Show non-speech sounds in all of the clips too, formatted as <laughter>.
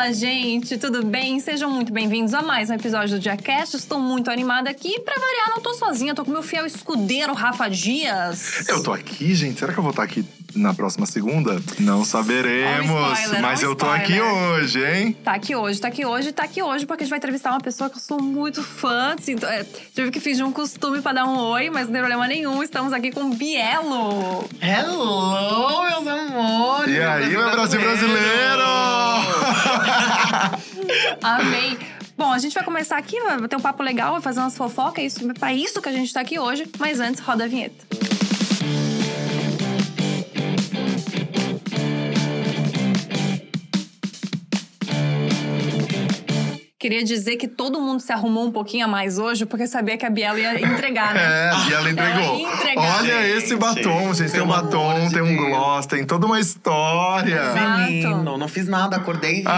Fala, gente, tudo bem? Sejam muito bem-vindos a mais um episódio do Diacast. Estou muito animada aqui. Pra variar, não tô sozinha, tô com meu fiel escudeiro, Rafa Dias. Eu tô aqui, gente. Será que eu vou estar aqui na próxima segunda? Não saberemos. Ó o spoiler, mas ó o eu tô aqui hoje, hein? Tá aqui hoje, tá aqui hoje, tá aqui hoje, porque a gente vai entrevistar uma pessoa que eu sou muito fã. Assim, tô- é, tive que fingir um costume pra dar um oi, mas não tem problema nenhum. Estamos aqui com o Bielo. Hello, meus amores! E aí, meu Brasil brasileiro? <laughs> Amei. Bom, a gente vai começar aqui, vai ter um papo legal, vai fazer umas fofocas, é isso, é pra isso que a gente tá aqui hoje. Mas antes, roda a vinheta. Queria dizer que todo mundo se arrumou um pouquinho a mais hoje, porque sabia que a Biela ia entregar, né? <laughs> É, e ela entregou. Ela ia entregar. Olha Gente, esse batom, gente. Tem um batom, de tem um Deus. gloss, tem toda uma história. Exato. Menino, não fiz nada, acordei. <laughs>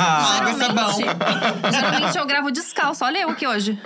Ah, Água e sabão. Geralmente, geralmente eu gravo descalço. Olha eu aqui hoje.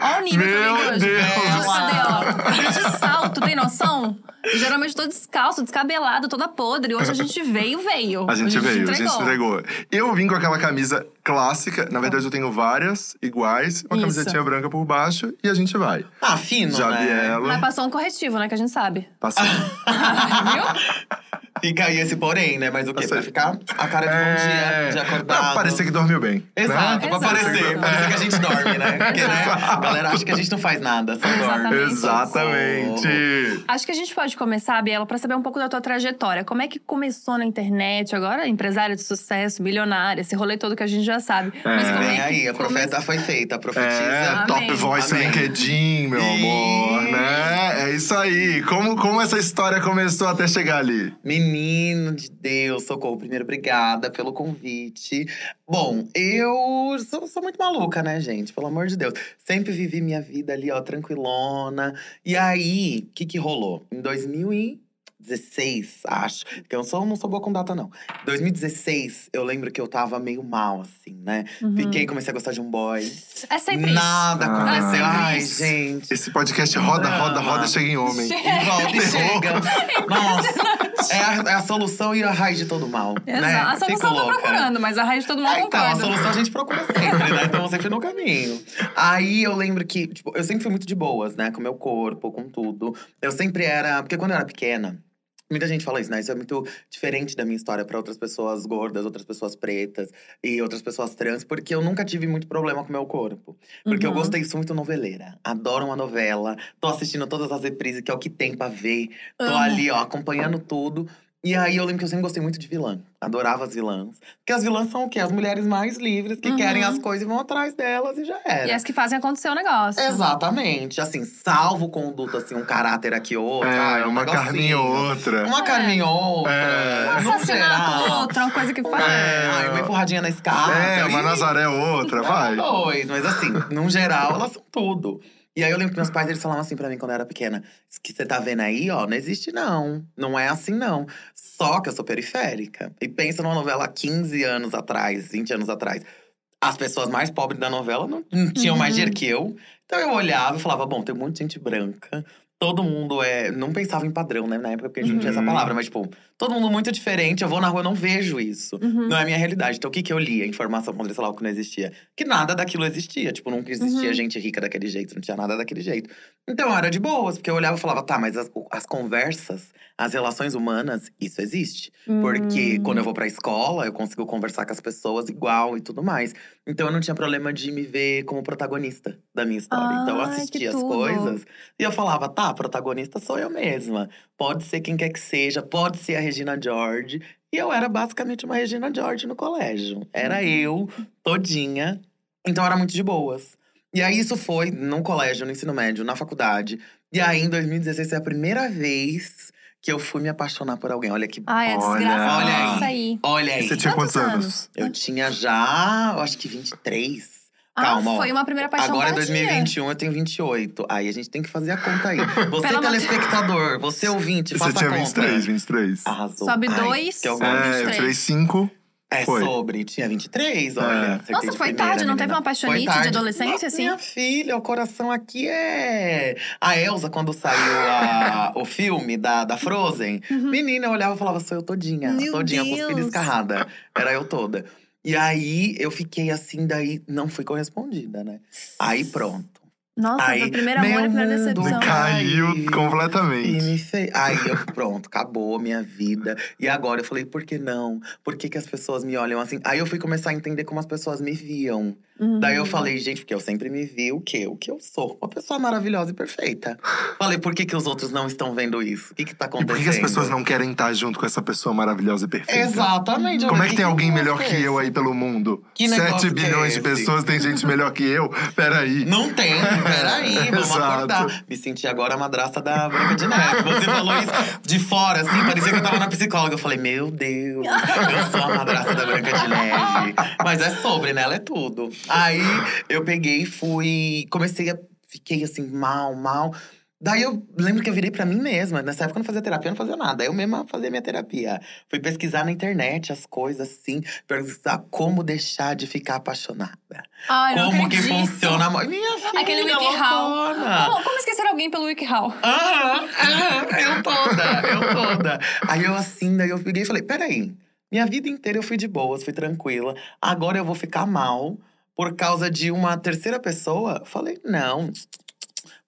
Olha o nível que eu hoje. Deus. Cadê, ó? De salto, tem noção? Geralmente eu tô descalço, descabelado, toda podre. Hoje a gente veio, veio. A gente Hoje veio, a gente entregou. Eu vim com aquela camisa clássica. Na verdade, eu tenho várias iguais. Uma Isso. camisetinha branca por baixo. E a gente vai. Ah, fino, Já né? Biela. Mas passou um corretivo, né? Que a gente sabe. Passou. <laughs> Viu? Fica aí esse porém, né? Mas o quê? Tá Pra ficar a cara de bom dia, de acordado. Pra parecer que dormiu bem. Exato, né? pra Exato. parecer. Parecer que a gente dorme, né? Porque, né? A galera acha que a gente não faz nada, só dorme. Exatamente. Exatamente. Acho que a gente pode começar, Biela, pra saber um pouco da tua trajetória. Como é que começou na internet? Agora, empresária de sucesso, milionária, esse rolê todo que a gente já sabe. Mas como Vem é que aí, a profeta foi feita, a profetisa. É, Amém. top voice Amém. LinkedIn, meu amor, Ih. né? É isso aí. Como, como essa história começou até chegar ali? Menino de Deus, socorro. Primeiro, obrigada pelo convite. Bom, eu sou, sou muito maluca, né, gente? Pelo amor de Deus. Sempre vivi minha vida ali, ó, tranquilona. E aí, o que que rolou? Em 2016, acho. Que eu sou, não sou boa com data, não. 2016, eu lembro que eu tava meio mal, assim, né? Uhum. Fiquei, comecei a gostar de um boy. É sempre Nada Ah. aconteceu. É sempre Ai, isso. gente. Esse podcast roda, roda, roda, chega em homem. Chega. E volta e chega. Nossa, <laughs> é a, é a solução e a raiz de todo mal. Exato. Né? A Fico solução tá louca. procurando, mas a raiz de todo mundo É, então, a concorda. solução a gente procura sempre, né? Então sempre no caminho. Aí eu lembro que, tipo, eu sempre fui muito de boas, né? Com meu corpo, com tudo. Eu sempre era. Porque quando eu era pequena. Muita gente fala isso, né? Isso é muito diferente da minha história pra outras pessoas gordas, outras pessoas pretas e outras pessoas trans, porque eu nunca tive muito problema com meu corpo. Porque eu Uhum. gostei, sou muito noveleira. Adoro uma novela. Tô assistindo todas as reprises, que é o que tem pra ver. Tô Amo. ali, ó, acompanhando tudo. E aí eu lembro que eu sempre gostei muito de vilã. Adorava as vilãs. Porque as vilãs são o quê? As mulheres mais livres que Uhum. querem as coisas e vão atrás delas e já era. E as que fazem acontecer o negócio. Exatamente. Assim, salvo conduta, assim, um caráter aqui outro. É, um uma carninha negocinho. ou outra. Uma É. carninha ou outra. É. Um No assassinato geral. outro, uma coisa que faz. É, ai, uma empurradinha na escada. É, uma Nazaré ou outra, vai. Dois, mas assim, num geral, elas são tudo. E aí eu lembro que meus pais eles falavam assim pra mim quando eu era pequena: que você tá vendo aí, ó, não existe não. Não é assim, não. Só que eu sou periférica. E pensa numa novela há 15 anos atrás, 20 anos atrás. As pessoas mais pobres da novela não, não tinham mais Uhum. dinheiro que eu. Então eu olhava e falava: bom, tem um monte de gente branca. Todo mundo é. Não pensava em padrão, né? Na época, porque a gente não tinha essa Uhum. palavra, mas, tipo, todo mundo muito diferente. Eu vou na rua, eu não vejo isso. Uhum. Não é a minha realidade. Então, o que, que eu lia? Informação quando eles falavam que não existia. Que nada daquilo existia. Tipo, nunca existia Uhum. gente rica daquele jeito. Não tinha nada daquele jeito. Então, era de boas. Porque eu olhava e falava, tá, mas as, o- as conversas, as relações humanas, isso existe. Porque Hum. quando eu vou pra escola, eu consigo conversar com as pessoas igual e tudo mais. Então, eu não tinha problema de me ver como protagonista da minha história. então, eu assistia as tudo. coisas. E eu falava, tá, protagonista sou eu mesma. Pode ser quem quer que seja, pode ser a Regina George. E eu era basicamente uma Regina George no colégio. Era eu, todinha. Então era muito de boas. E aí isso foi no colégio, no ensino médio, na faculdade. E aí em 2016 foi a primeira vez que eu fui me apaixonar por alguém. Olha que. Ai, é Olha. desgraçado Olha aí. isso aí. Olha aí. Você tinha quantos, Quantos anos? Eu tinha já, eu acho que 23. Calma, ah, foi uma primeira paixão Agora é tardia. 2021, eu tenho 28. Aí a gente tem que fazer a conta aí. <laughs> Você, telespectador, você ouvinte, Você faça tinha a conta. 23, 23. Arrasou. Sobe Ai, dois. que eu gosto. É, eu 23. tirei 5. É Foi. sobre. Tinha 23, olha. É. acertei Nossa, foi primeira, tarde, não teve menina. uma paixonite Foi de adolescência, Nossa, assim? Minha filha, o coração aqui é. A Elsa, quando saiu a- o filme da, da Frozen, menina, eu olhava e falava, sou eu todinha. Meu todinha, Deus. cuspida escarrada. Era eu toda. E aí eu fiquei assim, daí não fui correspondida, né? Aí pronto. Nossa, Aí, foi o primeiro amor e meu primeira decepção. Caiu Ai. E completamente. me fez. Aí eu, pronto, acabou a minha vida. E agora eu falei, por que não? Por que, que as pessoas me olham assim? Aí eu fui começar a entender como as pessoas me viam. Hum. Daí eu falei, gente, porque eu sempre me vi o quê? O que eu sou. Uma pessoa maravilhosa e perfeita. Falei, por que, que os outros não estão vendo isso? O que, que tá E acontecendo? por que as pessoas não querem estar junto com essa pessoa maravilhosa e perfeita? Exatamente. eu Como é que tem alguém melhor é que eu esse? aí pelo mundo? Que 7 negócio que é bilhões de pessoas, tem gente melhor que eu? Peraí. Não tem, peraí, <laughs> vamos acordar. Me senti agora a madrasta da Branca de Neve. Você falou isso de fora, assim, parecia que eu tava na psicóloga. Eu falei, meu Deus, eu sou a madrasta da Branca de Neve. Mas é sobre, né? Ela é tudo. Aí eu peguei e fui. Comecei a. Fiquei assim, mal, mal. Daí eu lembro que eu virei pra mim mesma. Nessa época eu não fazia terapia, eu não fazia nada. Eu mesma fazia minha terapia. Fui pesquisar na internet as coisas assim, pesquisar como deixar de ficar apaixonada. Ai, Como que funciona a? Minha filha, Aquele WikiHow. loucona. Como, como esquecer alguém pelo WikiHow? Aham, eu toda, eu toda. Aí eu assim, daí eu peguei e falei, peraí. Minha vida inteira eu fui de boas, fui tranquila. Agora eu vou ficar mal por causa de uma terceira pessoa? Falei, não.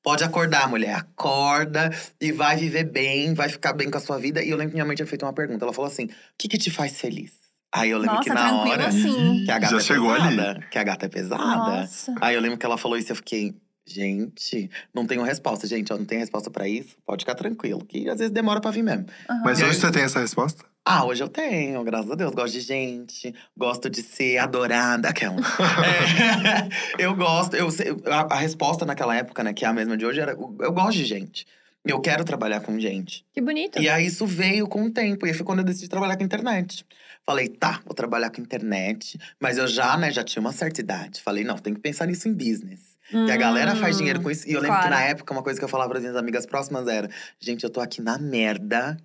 Pode acordar, mulher. Acorda e vai viver bem, vai ficar bem com a sua vida. E eu lembro que minha mãe tinha feito uma pergunta. Ela falou assim: o que, que te faz feliz? Aí eu lembro Nossa, que na hora. assim. Que a gata Já é chegou ali. pesada. Que a gata é pesada. Nossa. Aí eu lembro que ela falou isso e eu fiquei, gente, não tenho resposta. Gente, eu não tenho resposta pra isso. Pode ficar tranquilo, que às vezes demora pra vir mesmo. Aham. Mas hoje você tem essa resposta? Ah, hoje eu tenho, graças a Deus. Gosto de gente, gosto de ser adorada. Aquela. É, <laughs> <laughs> eu gosto, eu, a, a resposta naquela época, né, que é a mesma de hoje, era: eu gosto de gente. Eu quero trabalhar com gente. Que bonito. E aí isso veio com o tempo. E aí foi quando eu decidi trabalhar com internet. Falei, tá, vou trabalhar com internet. Mas eu já, né, já tinha uma certa idade. Falei, não, tem que pensar nisso em business. Que a galera faz dinheiro com isso. E eu lembro que claro. na época, uma coisa que eu falava para minhas amigas próximas era: gente, eu tô aqui na merda.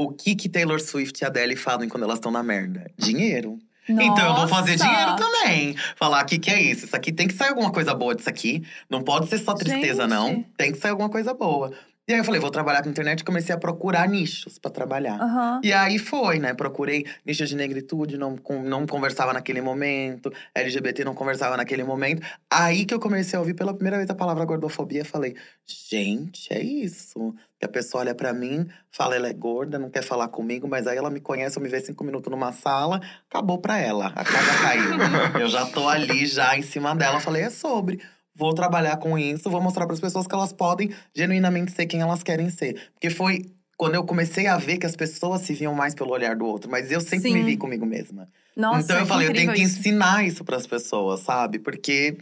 O que que Taylor Swift e a Adele falam quando elas estão na merda? Dinheiro. Então eu vou fazer Nossa. dinheiro também. Falar, o que, que é isso? Isso aqui tem que sair alguma coisa boa disso aqui. Não pode ser só tristeza, Gente. não. Tem que sair alguma coisa boa. E aí eu falei, vou trabalhar com internet e comecei a procurar nichos pra trabalhar. Aham. E aí foi, né? Procurei nicho de negritude, não, não conversava naquele momento. LGBT não conversava naquele momento. Aí que eu comecei a ouvir pela primeira vez a palavra gordofobia. Falei, gente, é isso. Que a pessoa olha pra mim, fala, ela é gorda, não quer falar comigo. Mas aí ela me conhece, eu me vê cinco minutos numa sala. Acabou pra ela, a casa caiu. eu já tô ali, já em cima dela. Falei, é sobre. Vou trabalhar com isso, vou mostrar para as pessoas que elas podem genuinamente ser quem elas querem ser. Porque foi quando eu comecei a ver que as pessoas se viam mais pelo olhar do outro, mas eu sempre me Sim. vi comigo mesma. Nossa, então eu falei, eu tenho que isso. ensinar isso para as pessoas, sabe? Porque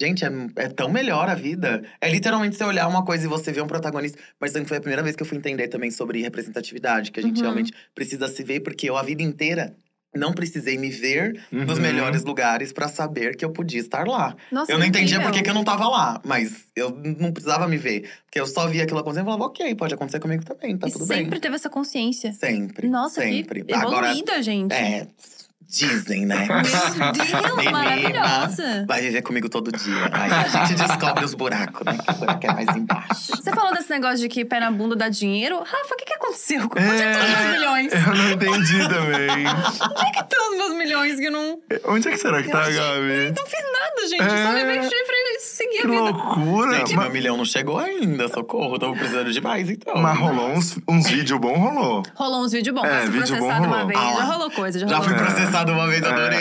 Gente, é, é tão melhor a vida. É literalmente você olhar uma coisa e você ver um protagonista. Mas foi a primeira vez que eu fui entender também sobre representatividade, que a gente Uhum. realmente precisa se ver, porque eu a vida inteira não precisei me ver nos Uhum. melhores lugares pra saber que eu podia estar lá. Nossa, Eu não entendia incrível. por que que eu não tava lá, mas eu não precisava me ver. Porque eu só via aquilo acontecendo e falava, ok, pode acontecer comigo também, tá e tudo sempre bem. teve essa consciência. Sempre. Nossa, sempre. que Agora, evoluída, gente. é, dizem, né? Meu Deus, Menina. maravilhosa. Vai viver comigo todo dia. Aí a gente descobre os buracos, né? Que o buraco é mais embaixo. Você falou desse negócio de que pé na bunda dá dinheiro. Rafa, o que, que aconteceu? Onde é que estão os meus milhões? Eu não entendi também. Onde é que estão os meus milhões que não… Onde é que será que tá, Gabi? Não fiz nada, gente. Só É. levei chifre e segui Que a vida. loucura! Gente, Ma- meu milhão não chegou ainda, socorro. Tô precisando de mais, então. Mas rolou uns, uns vídeos bons, rolou. Rolou uns vídeos bons. É, É, vídeo bom processado uma rolou. vez. Ah já rolou coisa, já, Já rolou fui coisa. Processado uma vez, adorei.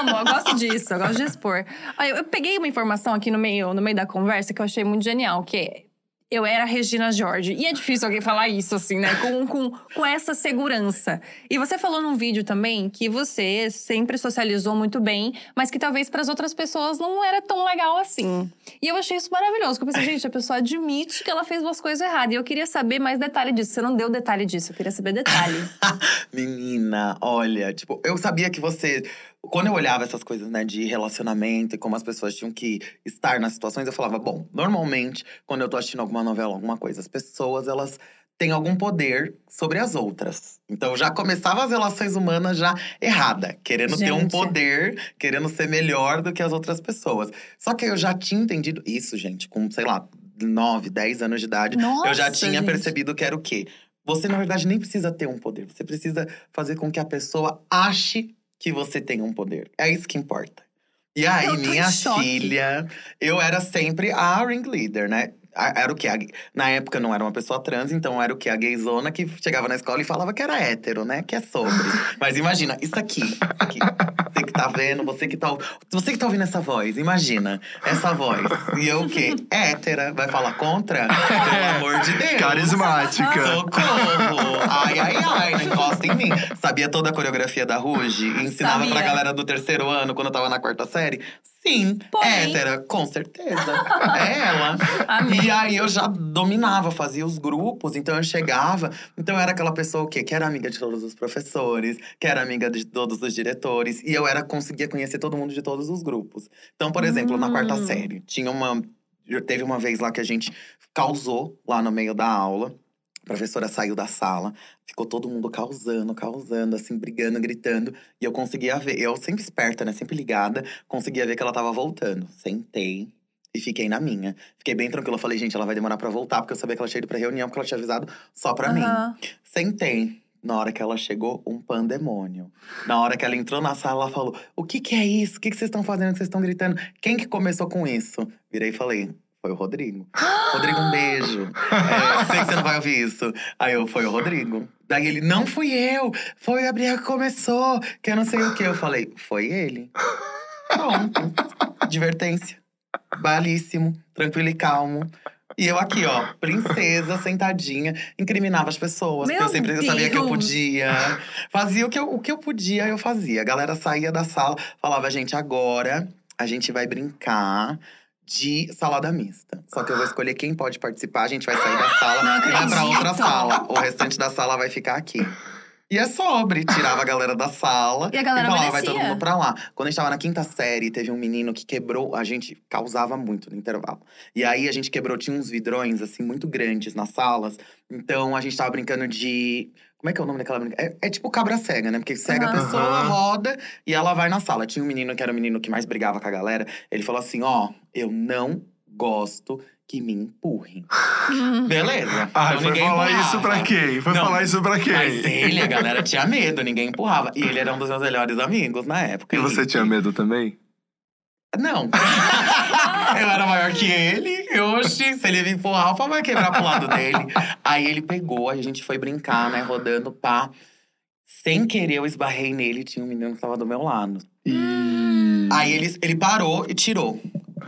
Amo, eu gosto disso, eu gosto de expor. Aí, eu peguei uma informação aqui no meio, no meio da conversa que eu achei muito genial, que eu era Regina George. E é difícil alguém falar isso, assim, né? Com, com, com essa segurança. E você falou num vídeo também que você sempre socializou muito bem, mas que talvez para as outras pessoas não era tão legal assim. E eu achei isso maravilhoso. Porque eu pensei, gente, a pessoa admite que ela fez umas coisas erradas. E eu queria saber mais detalhe disso. Você não deu detalhe disso, eu queria saber detalhe. <laughs> Menina, olha, tipo, eu sabia que você. Quando eu olhava essas coisas, né, de relacionamento e como as pessoas tinham que estar nas situações, eu falava, bom, normalmente, quando eu tô assistindo alguma novela, alguma coisa, as pessoas, elas têm algum poder sobre as outras. Então já começava as relações humanas já errada, querendo ter um Gente. poder, querendo ser melhor do que as outras pessoas. Só que eu já tinha entendido isso, gente, com, sei lá, 9, 10 anos de idade. eu já Nossa, tinha gente. percebido que era o quê? Você, na verdade, nem precisa ter um poder. Você precisa fazer com que a pessoa ache que você tem um poder. É isso que importa. E aí, Eu minha filha, eu era sempre a ringleader, né? Era o que? Na época não era uma pessoa trans, então era o que? A gayzona que chegava na escola e falava que era hétero, né? Que é sobre. <laughs> Mas imagina, isso aqui, isso aqui. Tá vendo, você que tá. Você que tá ouvindo essa voz, imagina, essa voz. E eu o quê? Hétera. Vai falar contra? Pelo amor de Deus. Carismática. Socorro! Ai, ai, ai, não encosta em mim. Sabia toda a coreografia da Ruge? Ensinava Sabia. pra galera do terceiro ano, quando eu tava na quarta série? Sim, Porém- hétera, com certeza. É ela. Amém. E aí eu já dominava, fazia os grupos, então eu chegava. Então eu era aquela pessoa o quê? Que era amiga de todos os professores, que era amiga de todos os diretores. E eu era conseguia conhecer todo mundo de todos os grupos. Então, por exemplo, na quarta Hum. série, tinha uma. Teve uma vez lá que a gente causou lá no meio da aula. A professora saiu da sala, ficou todo mundo causando, causando, assim, brigando, gritando. E eu conseguia ver, eu sempre esperta, né? Sempre ligada, conseguia ver que ela tava voltando. Sentei e fiquei na minha. Fiquei bem tranquila. Falei, gente, ela vai demorar pra voltar, porque eu sabia que ela tinha ido pra reunião, porque ela tinha avisado só pra mim. Aham. Sentei. Na hora que ela chegou, um pandemônio. Na hora que ela entrou na sala, ela falou: O que que é isso? O que que vocês estão fazendo? que Vocês estão gritando? Quem que começou com isso? Virei e falei: Foi o Rodrigo. <gasps> Rodrigo, um beijo. É, sei que você não vai ouvir isso. Aí eu, foi o Rodrigo. Daí ele, não fui eu, foi o Gabriel que começou, que eu não sei o que. Eu falei, foi ele. Pronto. <laughs> Advertência. Balíssimo, tranquilo e calmo. E eu aqui, ó, <laughs> princesa, sentadinha, incriminava as pessoas. Meu porque eu sempre sabia que eu Deus. podia. Fazia o que eu, o que eu podia, eu fazia. A galera saía da sala, falava, gente, agora a gente vai brincar de salada mista. Só que eu vou escolher quem pode participar, a gente vai sair da sala <gasps> e vai pra outra sala. O restante da sala vai ficar aqui. E é sobre, tirava a galera da sala E a galera falava, vai todo mundo pra lá. Quando a gente tava na quinta série, teve um menino que quebrou, a gente causava muito no intervalo. E aí a gente quebrou, tinha uns vidrões, assim, muito grandes nas salas. Então a gente tava brincando de. Como é que é o nome daquela brincadeira? É, é tipo cabra cega, né? Porque cega a Aham. pessoa, roda e ela vai na sala. Tinha um menino que era o menino que mais brigava com a galera. Ele falou assim: ó, eu não gosto que me empurrem. <laughs> Beleza? Ah, Então foi ninguém falar empurrava. isso pra quem? Foi Não, falar isso pra quem? Mas ele, a galera tinha <laughs> medo, ninguém empurrava. E ele era um dos meus melhores amigos na época. E você tinha medo também? Não. <laughs> eu era maior que ele. E Oxi, se ele me empurrar, o pau vai quebrar pro lado dele. Aí ele pegou, aí a gente foi brincar, né? Rodando, pá. Sem querer, eu esbarrei nele. Tinha um menino que tava do meu lado. Hum. Aí ele, ele parou e tirou.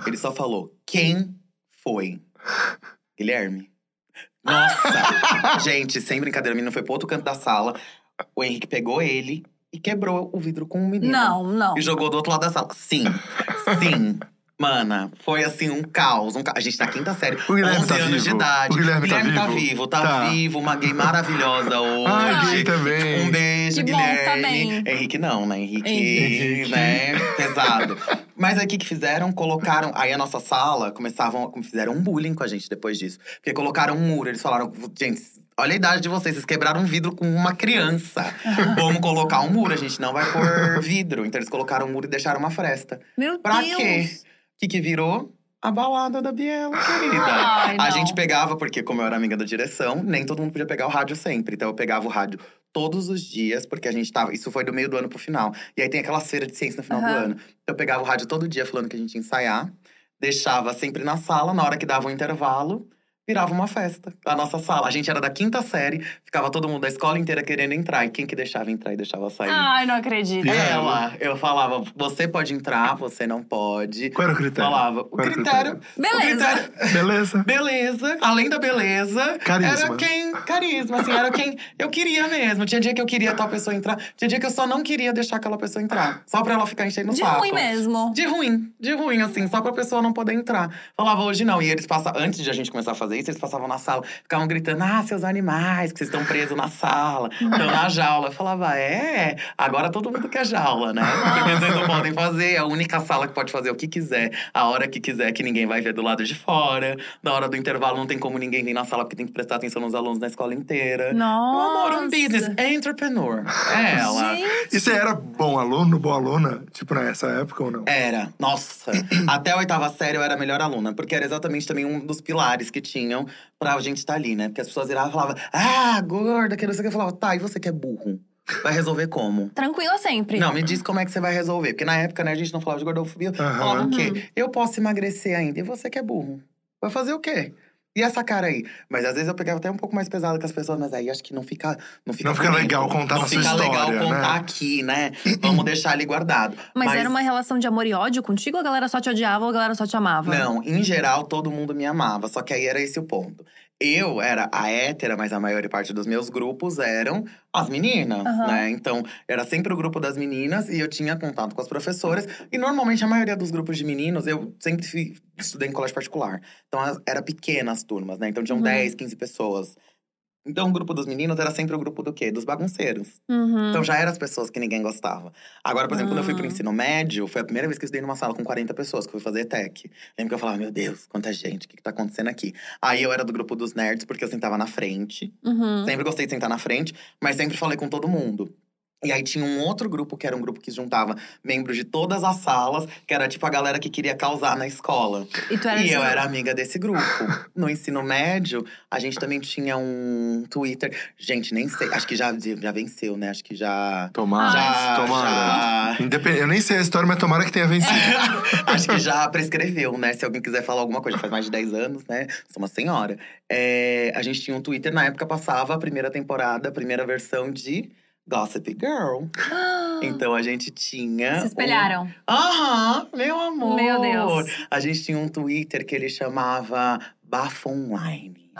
Ele só falou, quem foi? <laughs> Guilherme. Nossa! <laughs> gente, sem brincadeira, o menino foi pro outro canto da sala. O Henrique pegou ele e quebrou o vidro com o menino. Não, não. E jogou do outro lado da sala. Sim, sim. Mana, foi assim um caos. um ca- A gente tá quinta série, O Guilherme 11 tá anos vivo? de idade. O Guilherme tá tá vivo? vivo, tá, Tá. vivo. Uma gay maravilhosa hoje. Ai, gay também. Um beijo, Que bom, Guilherme. tá bem. Henrique não, né? Henrique, Henrique. né? Pesado. Mas aí o que que fizeram? Colocaram… Aí a nossa sala, começavam… Fizeram um bullying com a gente depois disso. Porque colocaram um muro. Eles falaram… Gente, olha a idade de vocês. Vocês quebraram um vidro com uma criança. <laughs> Vamos colocar um muro. A gente não vai pôr vidro. Então eles colocaram um muro e deixaram uma fresta. Meu Pra Deus. quê? O que que virou? A balada da Biela, querida. Ai, a gente pegava, porque como eu era amiga da direção, nem todo mundo podia pegar o rádio sempre. Então eu pegava o rádio todos os dias, porque a gente tava… Isso foi do meio do ano pro final. E aí tem aquela feira de ciência no final do Aham. ano. Então eu pegava o rádio todo dia falando que a gente ia ensaiar. Deixava sempre na sala, na hora que dava o intervalo… Virava uma festa. A nossa sala. A gente era da quinta série, ficava todo mundo da escola inteira querendo entrar. E quem que deixava entrar e deixava sair? Ai, não acredito. Ela. Eu falava, você pode entrar, você não pode. Qual era o critério? Falava, o Qual era o critério. Beleza. O critério, Beleza. beleza. Além da beleza, Carisma. era quem. Carisma, assim, era quem eu queria mesmo. Tinha dia que eu queria tal pessoa entrar, tinha dia que eu só não queria deixar aquela pessoa entrar. Só pra ela ficar enchendo o De saco. ruim mesmo. De ruim, de ruim, assim, só pra pessoa não poder entrar. Falava hoje não. E eles passavam, antes de a gente começar a fazer isso, eles passavam na sala, ficavam gritando: ah, seus animais, que vocês estão presos na sala, estão na jaula. Eu falava, é, agora todo mundo quer jaula, né? Porque vocês não podem fazer, é a única sala que pode fazer o que quiser, a hora que quiser, que ninguém vai ver do lado de fora. Na hora do intervalo não tem como ninguém vir na sala, porque tem que prestar atenção nos alunos na escola inteira. Meu Nossa. amor, um business, é entrepreneur. É ela. Gente. E você era bom aluno, boa aluna? Tipo, nessa época ou não? Era, nossa. Até a oitava série eu era a melhor aluna, porque era exatamente também um dos pilares que tinham pra gente estar ali, né? Porque as pessoas viravam e falavam, ah, gorda, que não sei o que. Eu falava, tá, e você que é burro? Vai resolver como? <laughs> Tranquila sempre. Não, me diz como é que você vai resolver. Porque na época, né, a gente não falava de gordofobia. Aham. Falava o Uhum. quê? Eu posso emagrecer ainda. E você que é burro. Vai fazer o quê? E essa cara aí? Mas às vezes eu pegava até um pouco mais pesado com as pessoas, mas aí acho que não fica. Não fica, Não fica bonito. legal contar não na sua fica legal história, contar né? aqui, né? Vamos deixar ali guardado. Mas, era uma relação de amor e ódio contigo? Ou a galera só te odiava ou a galera só te amava? Não, em geral, todo mundo me amava. Só que aí era esse o ponto. Eu era a hétera, mas a maior parte dos meus grupos eram as meninas, Aham. né? Então, era sempre o grupo das meninas e eu tinha contato com as professoras. E normalmente, a maioria dos grupos de meninos, eu sempre fui- estudei em colégio particular. Então, era pequenas turmas, né? Então, tinham Uhum. 10, 15 pessoas. Então, o grupo dos meninos era sempre o grupo do quê? Dos bagunceiros. Uhum. Então já eram as pessoas que ninguém gostava. Agora, por exemplo, quando eu fui pro Ah. ensino médio, foi a primeira vez que eu estudei numa sala com 40 pessoas, que eu fui fazer tech. Lembro que eu falava, meu Deus, quanta gente, o que, que tá acontecendo aqui? Aí eu era do grupo dos nerds, porque eu sentava na frente. Uhum. Sempre gostei de sentar na frente, mas sempre falei com todo mundo. E aí tinha um outro grupo, que era um grupo que juntava membros de todas as salas, que era tipo a galera que queria causar na escola. E tu era E eu era amiga desse grupo. No ensino médio, a gente também tinha um Twitter. Gente, nem sei, acho que já, já venceu, né? Acho que já. Tomara. já, tomara. já- Independ- Eu nem sei a história, mas tomara que tenha vencido. <laughs> Acho que já prescreveu, né? Se alguém quiser falar alguma coisa, faz mais de 10 anos, né? Sou uma senhora. É, a gente tinha um Twitter, na época passava a primeira temporada, a primeira versão de Gossip Girl. <gasps> Então a gente tinha. Se um- espelharam. Aham, meu amor. Meu Deus. A gente tinha um Twitter que ele chamava Bafo Online.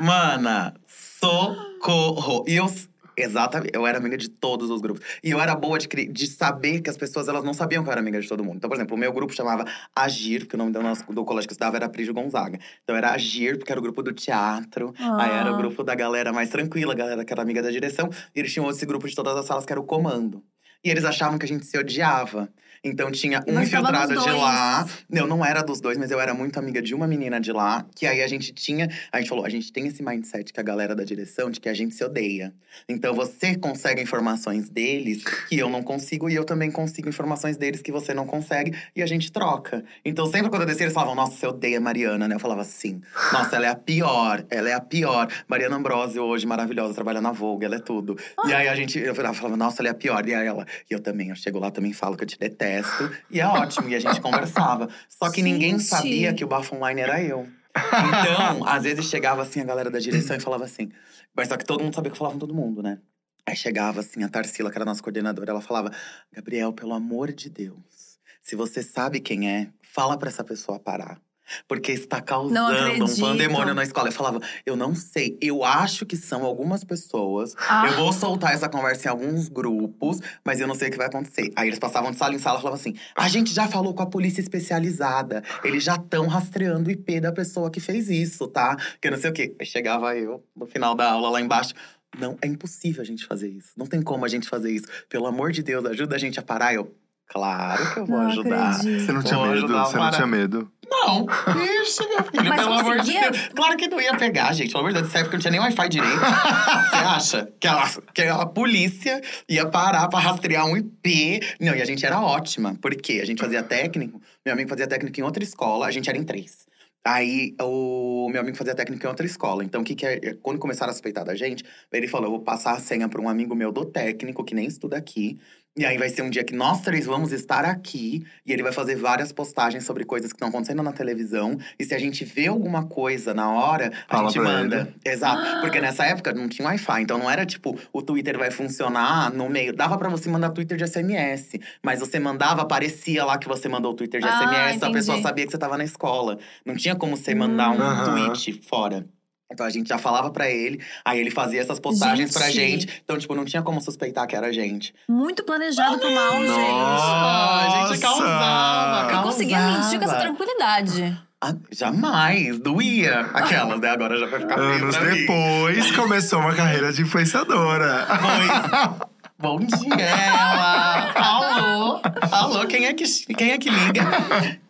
Mana, socorro. E eu. Exatamente, eu era amiga de todos os grupos. E eu era boa de, de saber que as pessoas elas não sabiam que eu era amiga de todo mundo. Então, por exemplo, o meu grupo chamava Agir, porque o nome do, nosso, do colégio que eu estudava era Prígio Gonzaga. Então era Agir, porque era o grupo do teatro. Aí era o Ah. grupo da galera mais tranquila, a galera que era amiga da direção. E eles tinham esse grupo de todas as salas que era o comando. E eles achavam que a gente se odiava. Então tinha um infiltrado de lá. Eu não era dos dois, mas eu era muito amiga de uma menina de lá. Que aí a gente tinha. A gente falou: a gente tem esse mindset que a galera da direção de que a gente se odeia. Então você consegue informações deles que eu não consigo, e eu também consigo informações deles que você não consegue, e a gente troca. Então sempre quando eu descia, eles falavam: nossa, você odeia a Mariana, né? Eu falava assim: nossa, ela é a pior, ela é a pior. Mariana Ambrosio, hoje maravilhosa, trabalha na Vogue, ela é tudo. E aí a gente, eu falava, nossa, ela é a pior. E aí ela, e eu também, eu chego lá, também falo que eu te detesto. E é ótimo, e a gente <laughs> conversava. Só que ninguém Gente. sabia que o bafo online era eu. Então, às vezes chegava assim a galera da direção e falava assim. Mas só que todo mundo sabia que eu falava com todo mundo, né? Aí chegava assim a Tarsila, que era a nossa coordenadora, ela falava: Gabriel, pelo amor de Deus, se você sabe quem é, fala pra essa pessoa parar. Porque está causando um pandemônio na escola. Eu falava, eu não sei, eu acho que são algumas pessoas. Ah. Eu vou soltar essa conversa em alguns grupos, mas eu não sei o que vai acontecer. Aí eles passavam de sala em sala e falavam assim: a gente já falou com a polícia especializada. Eles já estão rastreando o IP da pessoa que fez isso, tá? Que não sei o quê. Aí chegava eu, no final da aula lá embaixo. Não, é impossível a gente fazer isso. Não tem como a gente fazer isso. Pelo amor de Deus, ajuda a gente a parar. Eu, claro que eu vou Não ajudar. acredito. Você não tinha Vou medo? Você não tinha medo? Não, <laughs> isso, meu filho, Mas pelo amor de? Deus. Claro que não ia pegar, gente. Pelo amor de Deus, nessa época não tinha nem Wi-Fi direito. <laughs> Você acha que a, que a polícia ia parar pra rastrear um IP? Não, e a gente era ótima. Porque a gente fazia técnico, meu amigo fazia técnico em outra escola, a gente era em três. Aí, o meu amigo fazia técnico em outra escola. Então, o que que é? Quando começaram a suspeitar da gente, ele falou: eu vou passar a senha pra um amigo meu do técnico, que nem estuda aqui. E aí vai ser um dia que nós três vamos estar aqui e ele vai fazer várias postagens sobre coisas que estão acontecendo na televisão. E se a gente vê alguma coisa na hora, a Fala gente pra manda. Exato. Porque nessa época não tinha Wi-Fi. Então não era tipo, o Twitter vai funcionar no meio. Dava pra você mandar Twitter de SMS. Mas você mandava, aparecia lá que você mandou o Twitter de Ah, SMS. A entendi. pessoa sabia que você tava na escola. Não tinha como você mandar um Aham. tweet fora. Então a gente já falava pra ele, aí ele fazia essas postagens pra Gente. gente. Então, tipo, não tinha como suspeitar que era a gente. Muito planejado pro mal, gente. Ah, a gente causava, Eu conseguia mentir com essa causava. tranquilidade. Ah, jamais, doía. Aquelas, né? Agora já vai ficar feio Anos pra mim. depois, começou uma carreira de influenciadora. Bom dia, ela. Alô? Alô, quem é que, quem é que liga?